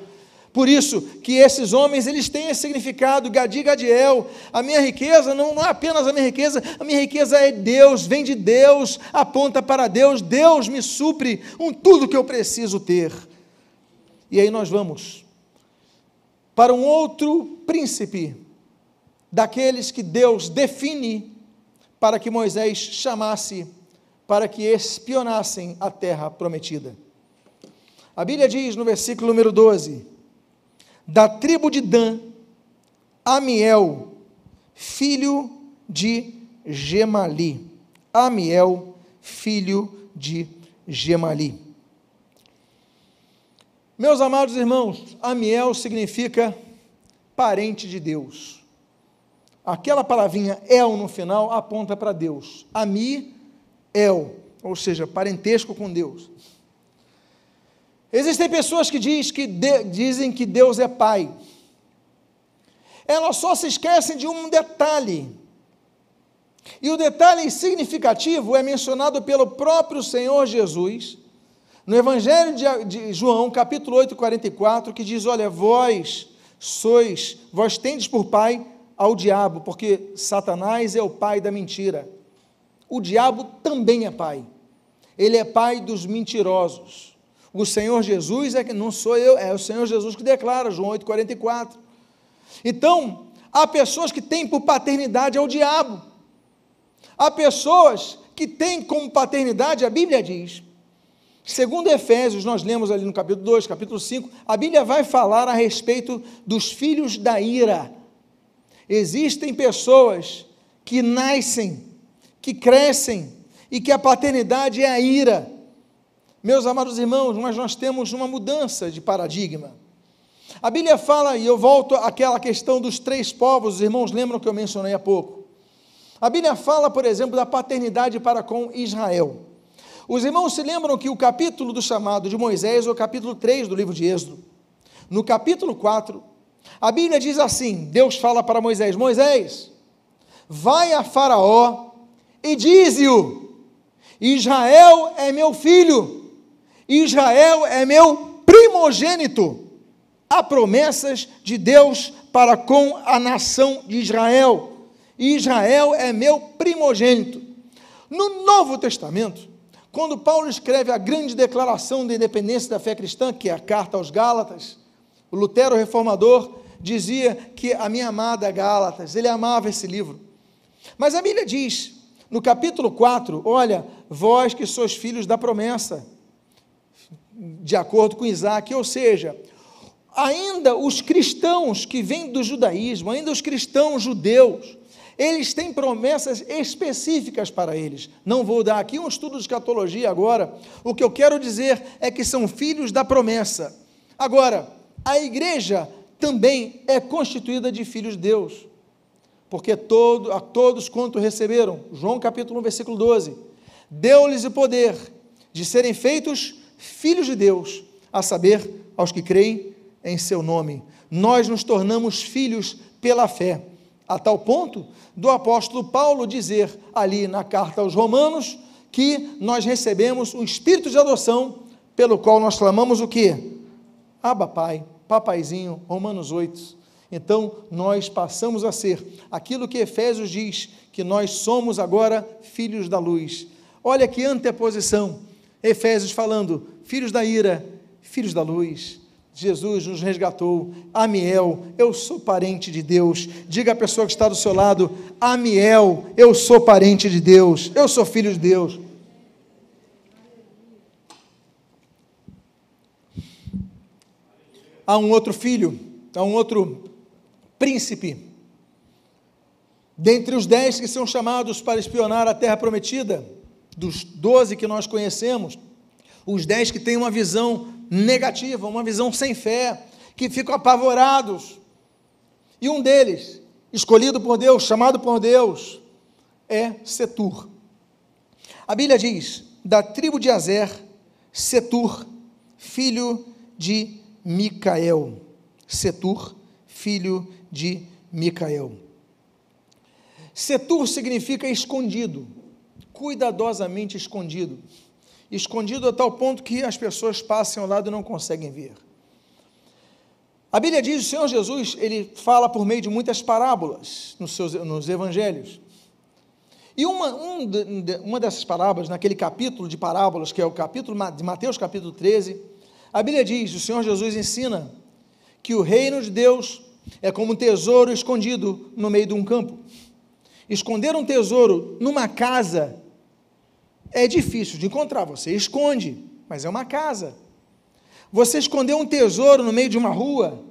Por isso que esses homens eles têm esse significado, Gadi Gadiel. A minha riqueza não, não é apenas a minha riqueza, a minha riqueza é Deus, vem de Deus, aponta para Deus, Deus me supre um tudo que eu preciso ter. E aí nós vamos para um outro príncipe daqueles que Deus define para que Moisés chamasse para que espionassem a terra prometida. A Bíblia diz no versículo número 12: da tribo de Dan, Amiel, filho de Gemali. Amiel, filho de Gemali. Meus amados irmãos, Amiel significa parente de Deus. Aquela palavrinha El no final aponta para Deus. Ami, El, ou seja, parentesco com Deus. Existem pessoas que, diz que de, dizem que Deus é Pai. Elas só se esquecem de um detalhe. E o detalhe significativo é mencionado pelo próprio Senhor Jesus, no Evangelho de, de João, capítulo 8, 44, que diz: Olha, vós sois, vós tendes por pai ao diabo, porque Satanás é o pai da mentira. O diabo também é pai. Ele é pai dos mentirosos. O Senhor Jesus é que não sou eu, é o Senhor Jesus que declara, João 8,44. Então, há pessoas que têm por paternidade ao diabo. Há pessoas que têm como paternidade, a Bíblia diz, segundo Efésios, nós lemos ali no capítulo 2, capítulo 5, a Bíblia vai falar a respeito dos filhos da ira. Existem pessoas que nascem, que crescem, e que a paternidade é a ira. Meus amados irmãos, mas nós temos uma mudança de paradigma. A Bíblia fala, e eu volto àquela questão dos três povos, os irmãos lembram que eu mencionei há pouco. A Bíblia fala, por exemplo, da paternidade para com Israel. Os irmãos se lembram que o capítulo do chamado de Moisés é o capítulo 3 do livro de Êxodo. No capítulo 4, a Bíblia diz assim: Deus fala para Moisés: Moisés, vai a Faraó e dize-o: Israel é meu filho, Israel é meu primogênito. Há promessas de Deus para com a nação de Israel. Israel é meu primogênito. No Novo Testamento, quando Paulo escreve a grande declaração de independência da fé cristã, que é a carta aos Gálatas, o Lutero reformador dizia que a minha amada Gálatas, ele amava esse livro. Mas a Bíblia diz, no capítulo 4, olha, vós que sois filhos da promessa, de acordo com Isaac, ou seja, ainda os cristãos que vêm do judaísmo, ainda os cristãos judeus, eles têm promessas específicas para eles. Não vou dar aqui um estudo de escatologia agora. O que eu quero dizer é que são filhos da promessa. Agora, a igreja também é constituída de filhos de Deus. Porque todo, a todos quanto receberam, João capítulo 1, versículo 12, deu-lhes o poder de serem feitos filhos de Deus, a saber, aos que creem em seu nome. Nós nos tornamos filhos pela fé, a tal ponto do apóstolo Paulo dizer ali na carta aos Romanos que nós recebemos o espírito de adoção, pelo qual nós clamamos o que? Aba Pai, papaizinho, Romanos 8. Então, nós passamos a ser aquilo que Efésios diz, que nós somos agora filhos da luz. Olha que anteposição. Efésios falando, filhos da ira, filhos da luz. Jesus nos resgatou. Amiel, eu sou parente de Deus. Diga à pessoa que está do seu lado: Amiel, eu sou parente de Deus. Eu sou filho de Deus. Há um outro filho, há um outro príncipe. Dentre os dez que são chamados para espionar a terra prometida, dos doze que nós conhecemos, os dez que têm uma visão negativa, uma visão sem fé, que ficam apavorados. E um deles, escolhido por Deus, chamado por Deus, é Setur. A Bíblia diz: da tribo de Azer, Setur, filho de Micael. Setur, filho de Micael. Setur significa escondido, cuidadosamente escondido escondido a tal ponto que as pessoas passem ao lado e não conseguem ver. A Bíblia diz, o Senhor Jesus, ele fala por meio de muitas parábolas nos, seus, nos evangelhos. E uma, um uma dessas parábolas, naquele capítulo de parábolas, que é o capítulo de Mateus capítulo 13, a Bíblia diz, o Senhor Jesus ensina que o reino de Deus é como um tesouro escondido no meio de um campo. Esconder um tesouro numa casa é difícil de encontrar, você esconde, mas é uma casa. Você escondeu um tesouro no meio de uma rua,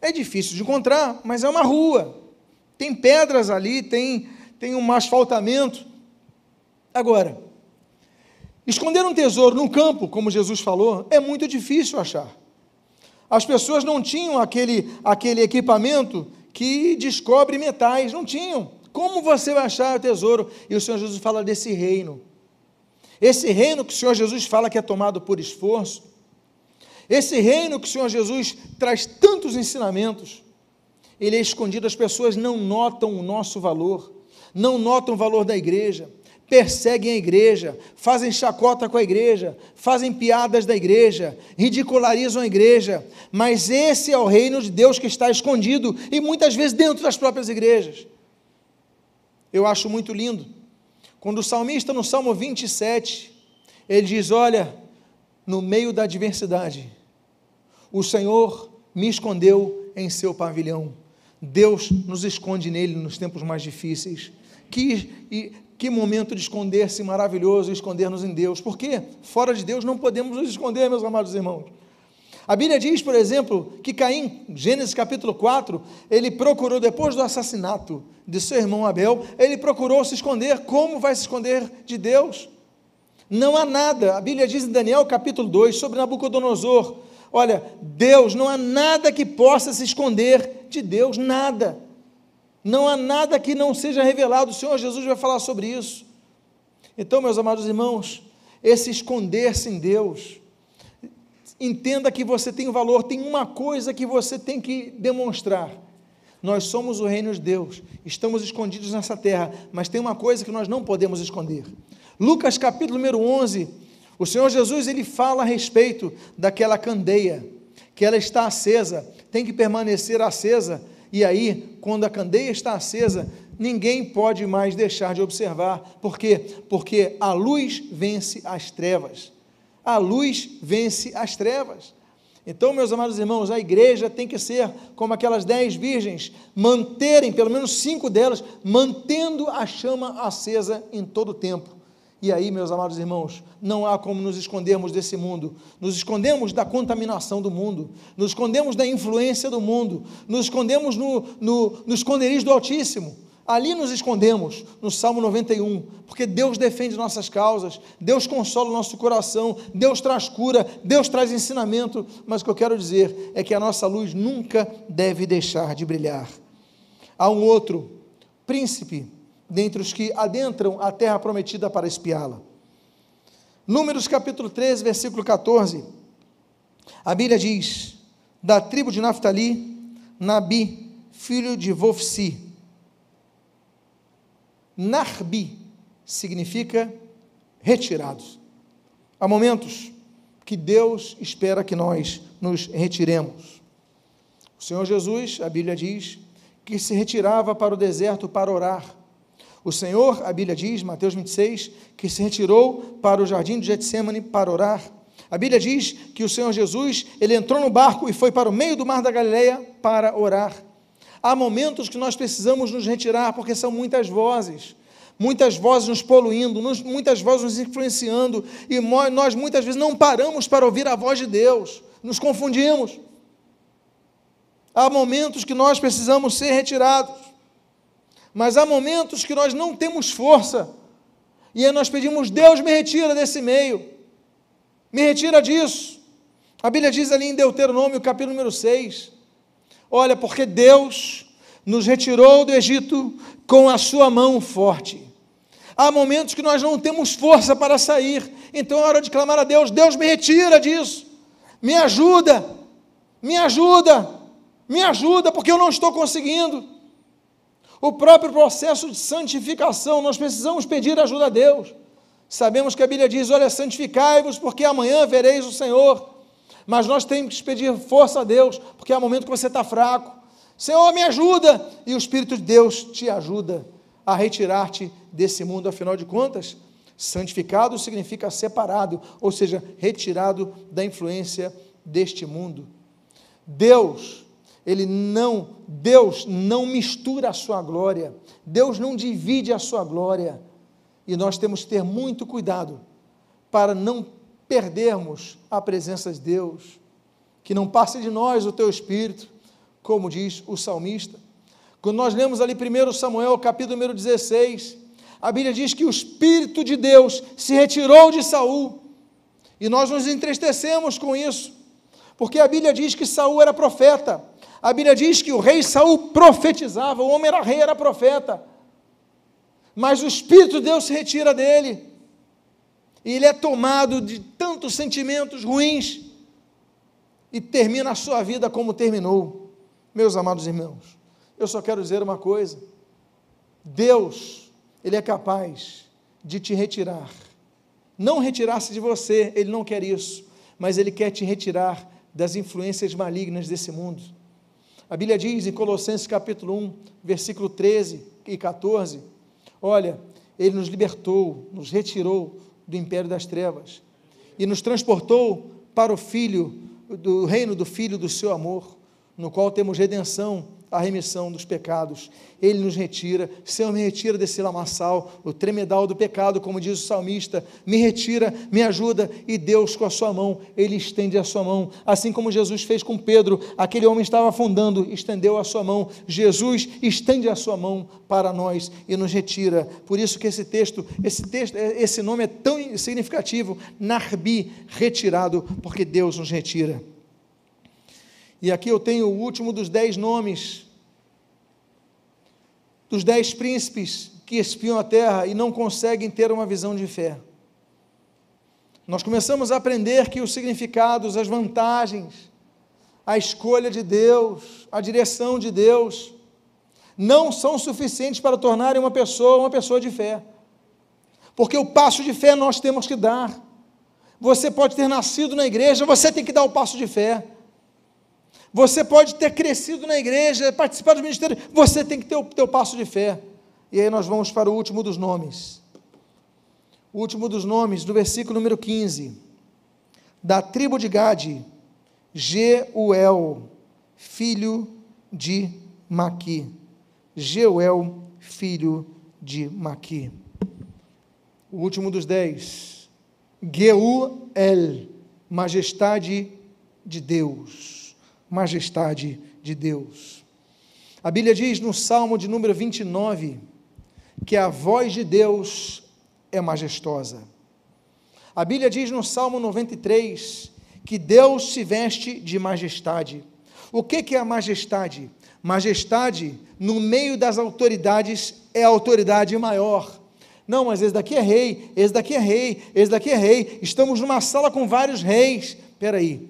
é difícil de encontrar, mas é uma rua. Tem pedras ali, tem, tem um asfaltamento. Agora, esconder um tesouro num campo, como Jesus falou, é muito difícil achar. As pessoas não tinham aquele, aquele equipamento que descobre metais, não tinham. Como você vai achar o tesouro? E o Senhor Jesus fala desse reino. Esse reino que o Senhor Jesus fala que é tomado por esforço, esse reino que o Senhor Jesus traz tantos ensinamentos, ele é escondido, as pessoas não notam o nosso valor, não notam o valor da igreja, perseguem a igreja, fazem chacota com a igreja, fazem piadas da igreja, ridicularizam a igreja, mas esse é o reino de Deus que está escondido e muitas vezes dentro das próprias igrejas. Eu acho muito lindo quando o salmista, no Salmo 27, ele diz: Olha, no meio da adversidade, o Senhor me escondeu em seu pavilhão. Deus nos esconde nele nos tempos mais difíceis. Que, e, que momento de esconder-se maravilhoso, esconder-nos em Deus. Porque fora de Deus não podemos nos esconder, meus amados irmãos. A Bíblia diz, por exemplo, que Caim, Gênesis capítulo 4, ele procurou, depois do assassinato de seu irmão Abel, ele procurou se esconder. Como vai se esconder de Deus? Não há nada. A Bíblia diz em Daniel capítulo 2 sobre Nabucodonosor: olha, Deus, não há nada que possa se esconder de Deus, nada. Não há nada que não seja revelado. O Senhor Jesus vai falar sobre isso. Então, meus amados irmãos, esse esconder-se em Deus, Entenda que você tem valor, tem uma coisa que você tem que demonstrar. Nós somos o reino de Deus, estamos escondidos nessa terra, mas tem uma coisa que nós não podemos esconder. Lucas capítulo número 11, o Senhor Jesus ele fala a respeito daquela candeia, que ela está acesa, tem que permanecer acesa, e aí, quando a candeia está acesa, ninguém pode mais deixar de observar. Por quê? Porque a luz vence as trevas. A luz vence as trevas. Então, meus amados irmãos, a igreja tem que ser como aquelas dez virgens, manterem, pelo menos cinco delas, mantendo a chama acesa em todo o tempo. E aí, meus amados irmãos, não há como nos escondermos desse mundo. Nos escondemos da contaminação do mundo, nos escondemos da influência do mundo, nos escondemos no, no, no esconderijo do Altíssimo. Ali nos escondemos, no Salmo 91, porque Deus defende nossas causas, Deus consola o nosso coração, Deus traz cura, Deus traz ensinamento, mas o que eu quero dizer é que a nossa luz nunca deve deixar de brilhar. Há um outro príncipe dentre os que adentram a terra prometida para espiá-la. Números capítulo 13, versículo 14. A Bíblia diz: Da tribo de Naphtali, Nabi, filho de Vofsi, Narbi significa retirados. Há momentos que Deus espera que nós nos retiremos. O Senhor Jesus, a Bíblia diz, que se retirava para o deserto para orar. O Senhor, a Bíblia diz, Mateus 26, que se retirou para o jardim de Getsemane para orar. A Bíblia diz que o Senhor Jesus, ele entrou no barco e foi para o meio do mar da Galileia para orar. Há momentos que nós precisamos nos retirar, porque são muitas vozes, muitas vozes nos poluindo, muitas vozes nos influenciando, e nós muitas vezes não paramos para ouvir a voz de Deus, nos confundimos. Há momentos que nós precisamos ser retirados, mas há momentos que nós não temos força, e aí nós pedimos: Deus, me retira desse meio, me retira disso. A Bíblia diz ali em Deuteronômio, capítulo número 6, Olha, porque Deus nos retirou do Egito com a sua mão forte. Há momentos que nós não temos força para sair, então é hora de clamar a Deus: Deus me retira disso, me ajuda, me ajuda, me ajuda, porque eu não estou conseguindo. O próprio processo de santificação, nós precisamos pedir ajuda a Deus. Sabemos que a Bíblia diz: Olha, santificai-vos, porque amanhã vereis o Senhor. Mas nós temos que pedir força a Deus, porque há momento que você está fraco. Senhor, me ajuda! E o Espírito de Deus te ajuda a retirar-te desse mundo, afinal de contas, santificado significa separado, ou seja, retirado da influência deste mundo. Deus, ele não, Deus não mistura a sua glória. Deus não divide a sua glória. E nós temos que ter muito cuidado para não perdermos a presença de Deus, que não passe de nós o teu espírito, como diz o salmista. Quando nós lemos ali 1 Samuel, capítulo número 16, a Bíblia diz que o espírito de Deus se retirou de Saul. E nós nos entristecemos com isso, porque a Bíblia diz que Saul era profeta. A Bíblia diz que o rei Saul profetizava, o homem era rei, era profeta. Mas o espírito de Deus se retira dele e ele é tomado de tantos sentimentos ruins e termina a sua vida como terminou. Meus amados irmãos, eu só quero dizer uma coisa: Deus, Ele é capaz de te retirar. Não retirar-se de você, Ele não quer isso, mas Ele quer te retirar das influências malignas desse mundo. A Bíblia diz em Colossenses capítulo 1, versículo 13 e 14: Olha, Ele nos libertou, nos retirou do império das trevas e nos transportou para o Filho, do reino do Filho do seu amor, no qual temos redenção a remissão dos pecados. Ele nos retira. Senhor, me retira desse lamaçal, o tremedal do pecado, como diz o salmista. Me retira, me ajuda. E Deus, com a sua mão, ele estende a sua mão. Assim como Jesus fez com Pedro, aquele homem estava afundando, estendeu a sua mão. Jesus estende a sua mão para nós e nos retira. Por isso que esse texto, esse texto, esse nome é tão significativo, Narbi, retirado, porque Deus nos retira. E aqui eu tenho o último dos dez nomes, dos dez príncipes que espiam a terra e não conseguem ter uma visão de fé. Nós começamos a aprender que os significados, as vantagens, a escolha de Deus, a direção de Deus, não são suficientes para tornarem uma pessoa uma pessoa de fé. Porque o passo de fé nós temos que dar. Você pode ter nascido na igreja, você tem que dar o passo de fé. Você pode ter crescido na igreja, participado do ministério, você tem que ter o teu passo de fé. E aí nós vamos para o último dos nomes. O último dos nomes, do versículo número 15. Da tribo de Gade, Geuel, filho de Maqui. Geuel, filho de Maqui. O último dos dez. Geuel, majestade de Deus. Majestade de Deus. A Bíblia diz no Salmo de número 29 que a voz de Deus é majestosa. A Bíblia diz no Salmo 93 que Deus se veste de majestade. O que, é a majestade? Majestade, no meio das autoridades, é a autoridade maior. Não, mas esse daqui é rei, esse daqui é rei, esse daqui é rei. Estamos numa sala com vários reis. Espera aí,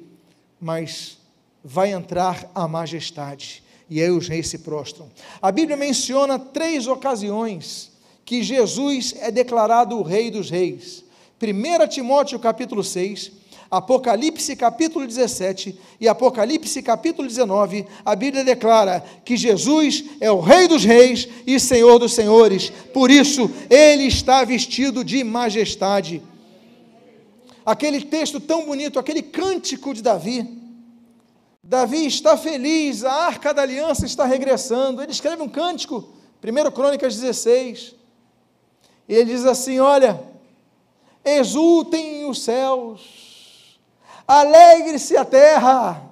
mas vai entrar a majestade. E aí os reis se prostram. A Bíblia menciona três ocasiões que Jesus é declarado o rei dos reis. 1 Timóteo capítulo 6, Apocalipse capítulo 17 e Apocalipse capítulo 19, a Bíblia declara que Jesus é o Rei dos Reis e Senhor dos Senhores, por isso ele está vestido de majestade. Aquele texto tão bonito, aquele cântico de Davi. Davi está feliz, a arca da aliança está regressando. Ele escreve um cântico, 1 Crônicas 16. E ele diz assim: Olha, exultem os céus alegre-se a terra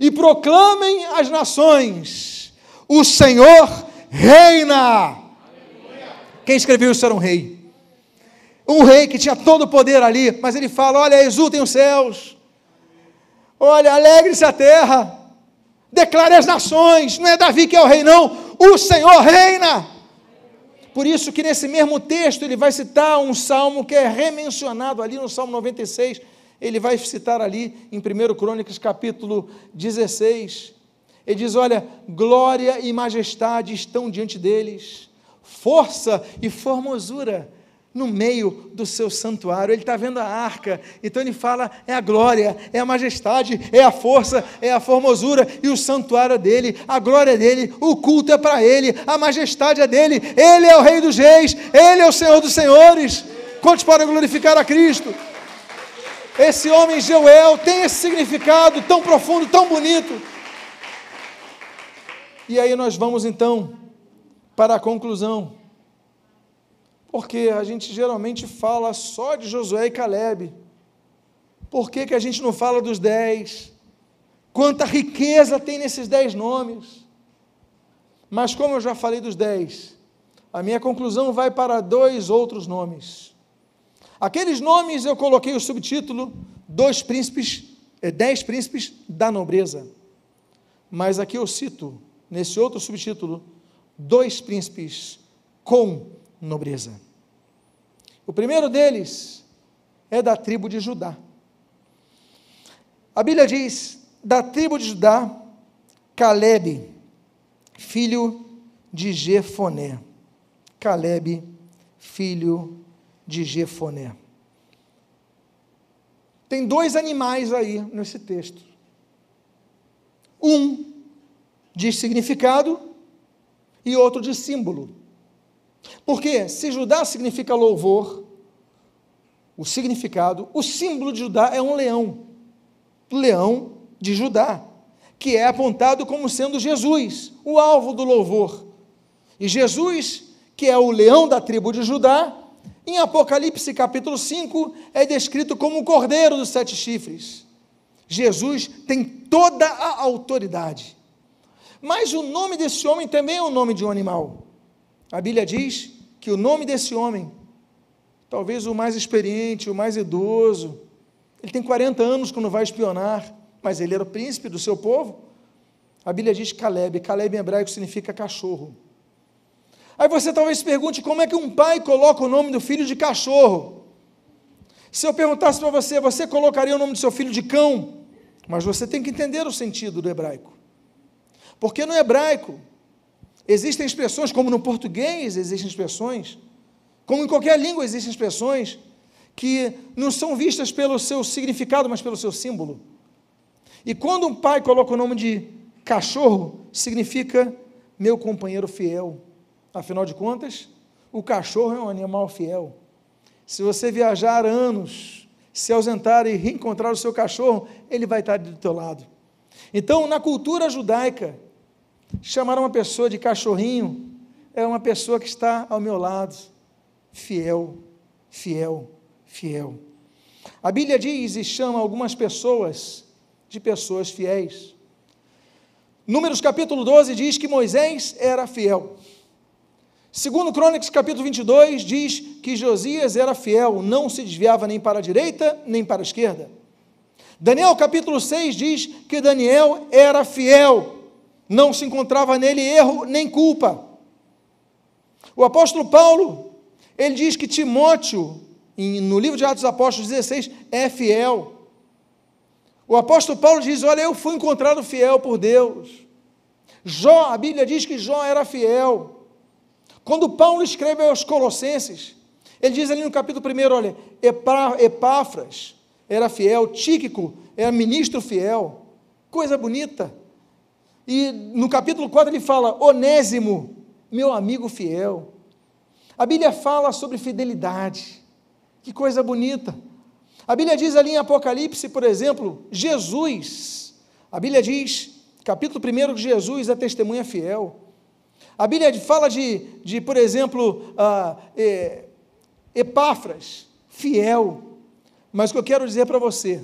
e proclamem as nações: o Senhor reina. Quem escreveu isso era um rei. Um rei que tinha todo o poder ali, mas ele fala: Olha, exultem os céus, olha, alegre-se a terra, declare as nações. Não é Davi que é o rei, não, o Senhor reina. Por isso que nesse mesmo texto ele vai citar um salmo que é remencionado ali no Salmo 96, ele vai citar ali em 1 Crônicas capítulo 16. Ele diz: Olha, glória e majestade estão diante deles, força e formosura no meio do seu santuário. Ele está vendo a arca, então ele fala: é a glória, é a majestade, é a força, é a formosura, e o santuário é dele, a glória é dele, o culto é para ele, a majestade é dele, ele é o Rei dos Reis, ele é o Senhor dos Senhores. Quantos podem glorificar a Cristo? Esse homem Joel tem esse significado tão profundo, tão bonito. E aí nós vamos então para a conclusão. Porque a gente geralmente fala só de Josué e Caleb. Por que, que a gente não fala dos dez? Quanta riqueza tem nesses dez nomes. Mas como eu já falei dos dez, a minha conclusão vai para dois outros nomes. Aqueles nomes eu coloquei o subtítulo Dois príncipes, eh, dez príncipes da nobreza. Mas aqui eu cito, nesse outro subtítulo, dois príncipes com nobreza. O primeiro deles é da tribo de Judá. A Bíblia diz: da tribo de Judá, Caleb, filho de Jefoné. Caleb, filho de Jefoné. Tem dois animais aí nesse texto. Um de significado e outro de símbolo. Porque se Judá significa louvor, o significado, o símbolo de Judá é um leão. Leão de Judá, que é apontado como sendo Jesus, o alvo do louvor. E Jesus, que é o leão da tribo de Judá, em Apocalipse capítulo 5, é descrito como o cordeiro dos sete chifres. Jesus tem toda a autoridade. Mas o nome desse homem também é o nome de um animal. A Bíblia diz que o nome desse homem, talvez o mais experiente, o mais idoso, ele tem 40 anos quando vai espionar, mas ele era o príncipe do seu povo. A Bíblia diz Caleb. Caleb em hebraico significa cachorro. Aí você talvez se pergunte como é que um pai coloca o nome do filho de cachorro. Se eu perguntasse para você, você colocaria o nome do seu filho de cão? Mas você tem que entender o sentido do hebraico. Porque no hebraico, Existem expressões, como no português existem expressões, como em qualquer língua existem expressões, que não são vistas pelo seu significado, mas pelo seu símbolo. E quando um pai coloca o nome de cachorro, significa meu companheiro fiel. Afinal de contas, o cachorro é um animal fiel. Se você viajar anos, se ausentar e reencontrar o seu cachorro, ele vai estar do teu lado. Então, na cultura judaica, chamar uma pessoa de cachorrinho é uma pessoa que está ao meu lado, fiel, fiel, fiel. A Bíblia diz e chama algumas pessoas de pessoas fiéis. Números capítulo 12 diz que Moisés era fiel. Segundo Crônicas capítulo 22 diz que Josias era fiel, não se desviava nem para a direita nem para a esquerda. Daniel capítulo 6 diz que Daniel era fiel, não se encontrava nele erro nem culpa. O apóstolo Paulo, ele diz que Timóteo, no livro de Atos Apóstolos 16, é fiel. O apóstolo Paulo diz: Olha, eu fui encontrado fiel por Deus. Jó, a Bíblia diz que Jó era fiel. Quando Paulo escreve aos Colossenses, ele diz ali no capítulo 1: Olha, Epáfras era fiel, Tíquico era ministro fiel. Coisa bonita. E no capítulo 4 ele fala: Onésimo, meu amigo fiel. A Bíblia fala sobre fidelidade. Que coisa bonita. A Bíblia diz ali em Apocalipse, por exemplo, Jesus. A Bíblia diz, capítulo 1, que Jesus é testemunha fiel. A Bíblia fala de, de por exemplo, uh, é, Epáfras, fiel. Mas o que eu quero dizer para você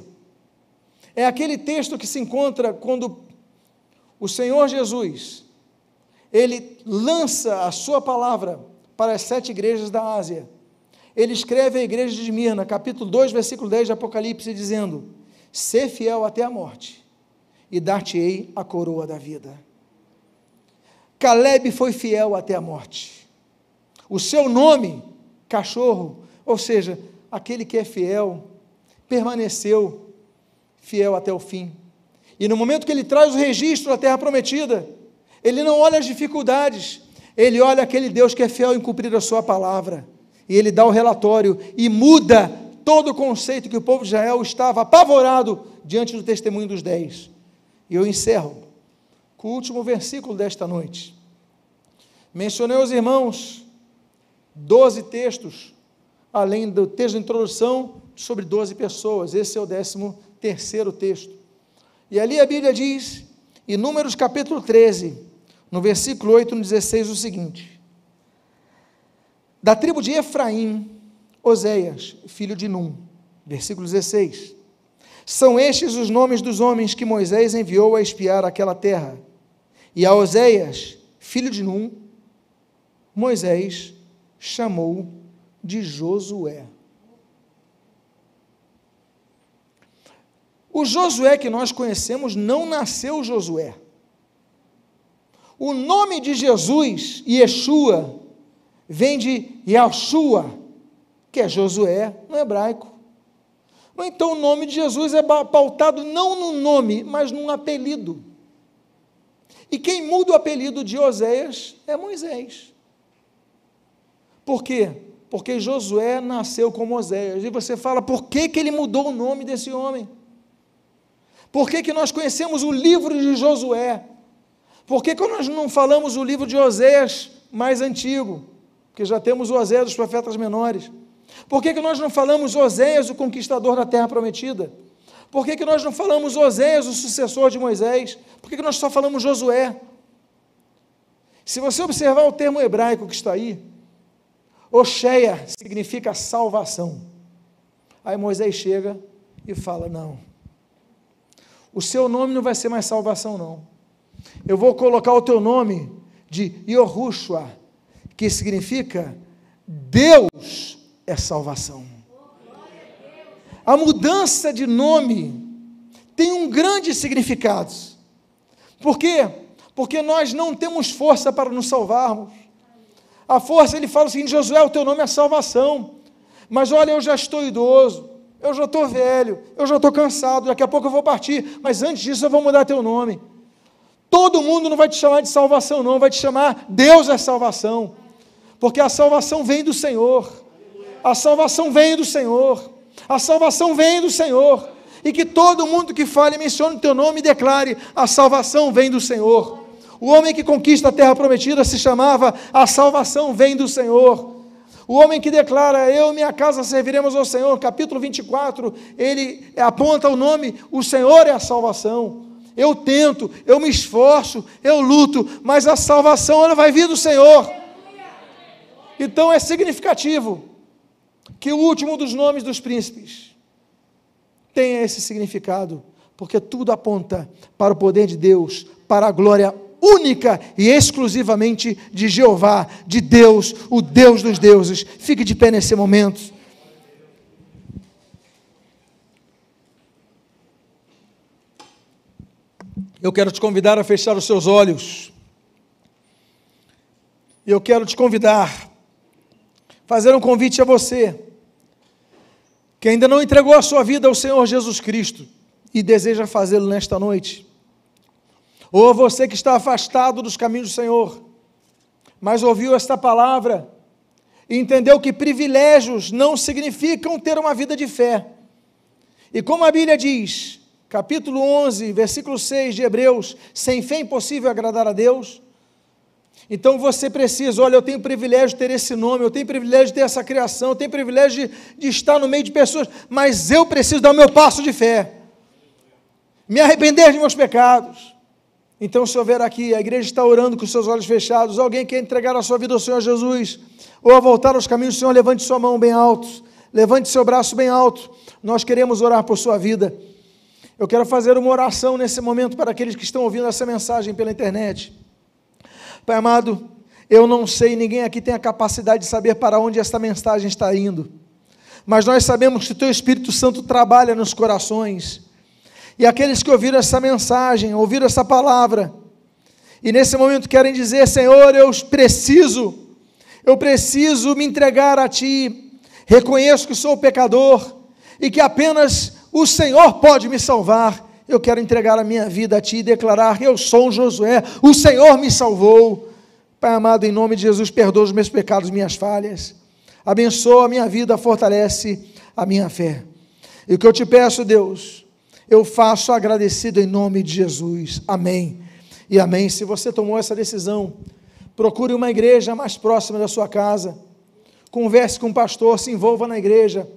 é aquele texto que se encontra quando o Senhor Jesus ele lança a sua palavra para as sete igrejas da Ásia ele escreve à igreja de Esmirna, capítulo 2, versículo 10 de Apocalipse, dizendo: Ser fiel até a morte, e dar-te-ei a coroa da vida. Caleb foi fiel até a morte. O seu nome, cachorro, ou seja, aquele que é fiel, permaneceu fiel até o fim. E no momento que ele traz o registro da terra prometida, ele não olha as dificuldades, ele olha aquele Deus que é fiel em cumprir a sua palavra e ele dá o relatório e muda todo o conceito que o povo de Israel estava apavorado diante do testemunho dos dez. E eu encerro com o último versículo desta noite. Mencionei aos irmãos doze textos, além do texto de introdução, sobre doze pessoas. Esse é o décimo terceiro texto. E ali a Bíblia diz, em Números capítulo 13, no versículo 8 no 16, o seguinte: da tribo de Efraim, Oséias, filho de Num. Versículo 16. São estes os nomes dos homens que Moisés enviou a espiar aquela terra. E a Oséias, filho de Num, Moisés chamou de Josué. O Josué que nós conhecemos não nasceu Josué. O nome de Jesus, Yeshua, vem de Yahshua, que é Josué no hebraico. Então o nome de Jesus é pautado não no nome, mas num apelido. E quem muda o apelido de Oséias é Moisés. Por quê? Porque Josué nasceu como Oséias. E você fala, por que, que ele mudou o nome desse homem? Por que, que nós conhecemos o livro de Josué? Por que, que nós não falamos o livro de Oséias mais antigo? porque já temos Oséias dos profetas menores. Por que, que nós não falamos Oséias, o conquistador da terra prometida? Por que, que nós não falamos Oséias, o sucessor de Moisés? Por que, que nós só falamos Josué? Se você observar o termo hebraico que está aí, Oxéia significa salvação. Aí Moisés chega e fala: Não, o seu nome não vai ser mais salvação, não. Eu vou colocar o teu nome de Yorushua, que significa Deus é salvação. A mudança de nome tem um grande significado. Por quê? Porque nós não temos força para nos salvarmos. A força, ele fala o seguinte: Josué, o teu nome é salvação. Mas olha, eu já estou idoso, eu já estou velho, eu já estou cansado, daqui a pouco eu vou partir, mas antes disso eu vou mudar teu nome. Todo mundo não vai te chamar de salvação, não, vai te chamar Deus é salvação, porque a salvação vem do Senhor, a salvação vem do Senhor, a salvação vem do Senhor, e que todo mundo que fale, mencione o teu nome e declare: a salvação vem do Senhor. O homem que conquista a terra prometida se chamava A salvação vem do Senhor. O homem que declara, eu e minha casa serviremos ao Senhor, capítulo 24, ele aponta o nome, o Senhor é a salvação. Eu tento, eu me esforço, eu luto, mas a salvação ela vai vir do Senhor. Então é significativo que o último dos nomes dos príncipes tenha esse significado, porque tudo aponta para o poder de Deus, para a glória única e exclusivamente de Jeová, de Deus, o Deus dos deuses. Fique de pé nesse momento. Eu quero te convidar a fechar os seus olhos. Eu quero te convidar, fazer um convite a você, que ainda não entregou a sua vida ao Senhor Jesus Cristo e deseja fazê-lo nesta noite. Ou você que está afastado dos caminhos do Senhor, mas ouviu esta palavra e entendeu que privilégios não significam ter uma vida de fé. E como a Bíblia diz, capítulo 11, versículo 6 de Hebreus, sem fé é impossível agradar a Deus. Então você precisa, olha, eu tenho privilégio de ter esse nome, eu tenho privilégio de ter essa criação, eu tenho privilégio de, de estar no meio de pessoas, mas eu preciso dar o meu passo de fé, me arrepender de meus pecados, então, se houver aqui, a igreja está orando com seus olhos fechados, alguém quer entregar a sua vida ao Senhor Jesus, ou a voltar aos caminhos do Senhor, levante sua mão bem alto, levante seu braço bem alto. Nós queremos orar por sua vida. Eu quero fazer uma oração nesse momento para aqueles que estão ouvindo essa mensagem pela internet. Pai amado, eu não sei, ninguém aqui tem a capacidade de saber para onde esta mensagem está indo, mas nós sabemos que o Teu Espírito Santo trabalha nos corações e aqueles que ouviram essa mensagem, ouviram essa palavra, e nesse momento querem dizer: Senhor, eu preciso, eu preciso me entregar a Ti, reconheço que sou pecador e que apenas o Senhor pode me salvar. Eu quero entregar a minha vida a Ti e declarar: Eu sou um Josué, o Senhor me salvou. Pai amado, em nome de Jesus, perdoa os meus pecados, minhas falhas. Abençoa a minha vida, fortalece a minha fé. E o que eu te peço, Deus, eu faço agradecido em nome de Jesus. Amém. E amém. Se você tomou essa decisão, procure uma igreja mais próxima da sua casa. Converse com o pastor, se envolva na igreja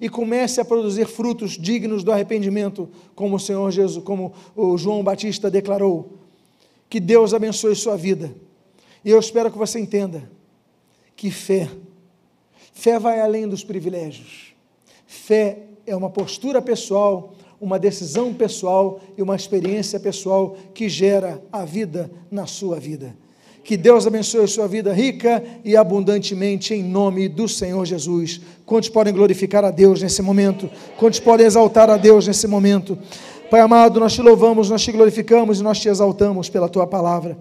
e comece a produzir frutos dignos do arrependimento, como o Senhor Jesus, como o João Batista declarou. Que Deus abençoe sua vida. E eu espero que você entenda que fé, fé vai além dos privilégios. Fé é uma postura pessoal uma decisão pessoal e uma experiência pessoal que gera a vida na sua vida. Que Deus abençoe a sua vida rica e abundantemente em nome do Senhor Jesus. Quantos podem glorificar a Deus nesse momento? Quantos podem exaltar a Deus nesse momento? Pai amado, nós te louvamos, nós te glorificamos e nós te exaltamos pela tua palavra.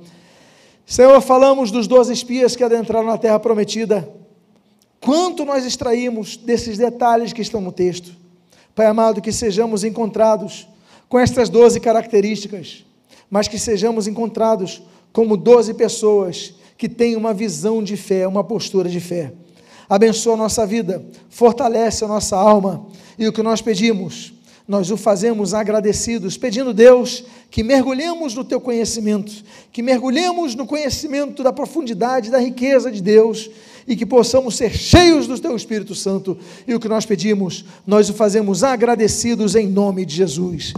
Senhor, falamos dos doze espias que adentraram na terra prometida. Quanto nós extraímos desses detalhes que estão no texto. Pai amado, que sejamos encontrados com estas doze características, mas que sejamos encontrados como doze pessoas que têm uma visão de fé, uma postura de fé. Abençoa a nossa vida, fortalece a nossa alma e o que nós pedimos, nós o fazemos agradecidos, pedindo, Deus, que mergulhemos no teu conhecimento, que mergulhemos no conhecimento da profundidade, da riqueza de Deus e que possamos ser cheios do Teu Espírito Santo. E o que nós pedimos, nós o fazemos agradecidos em nome de Jesus.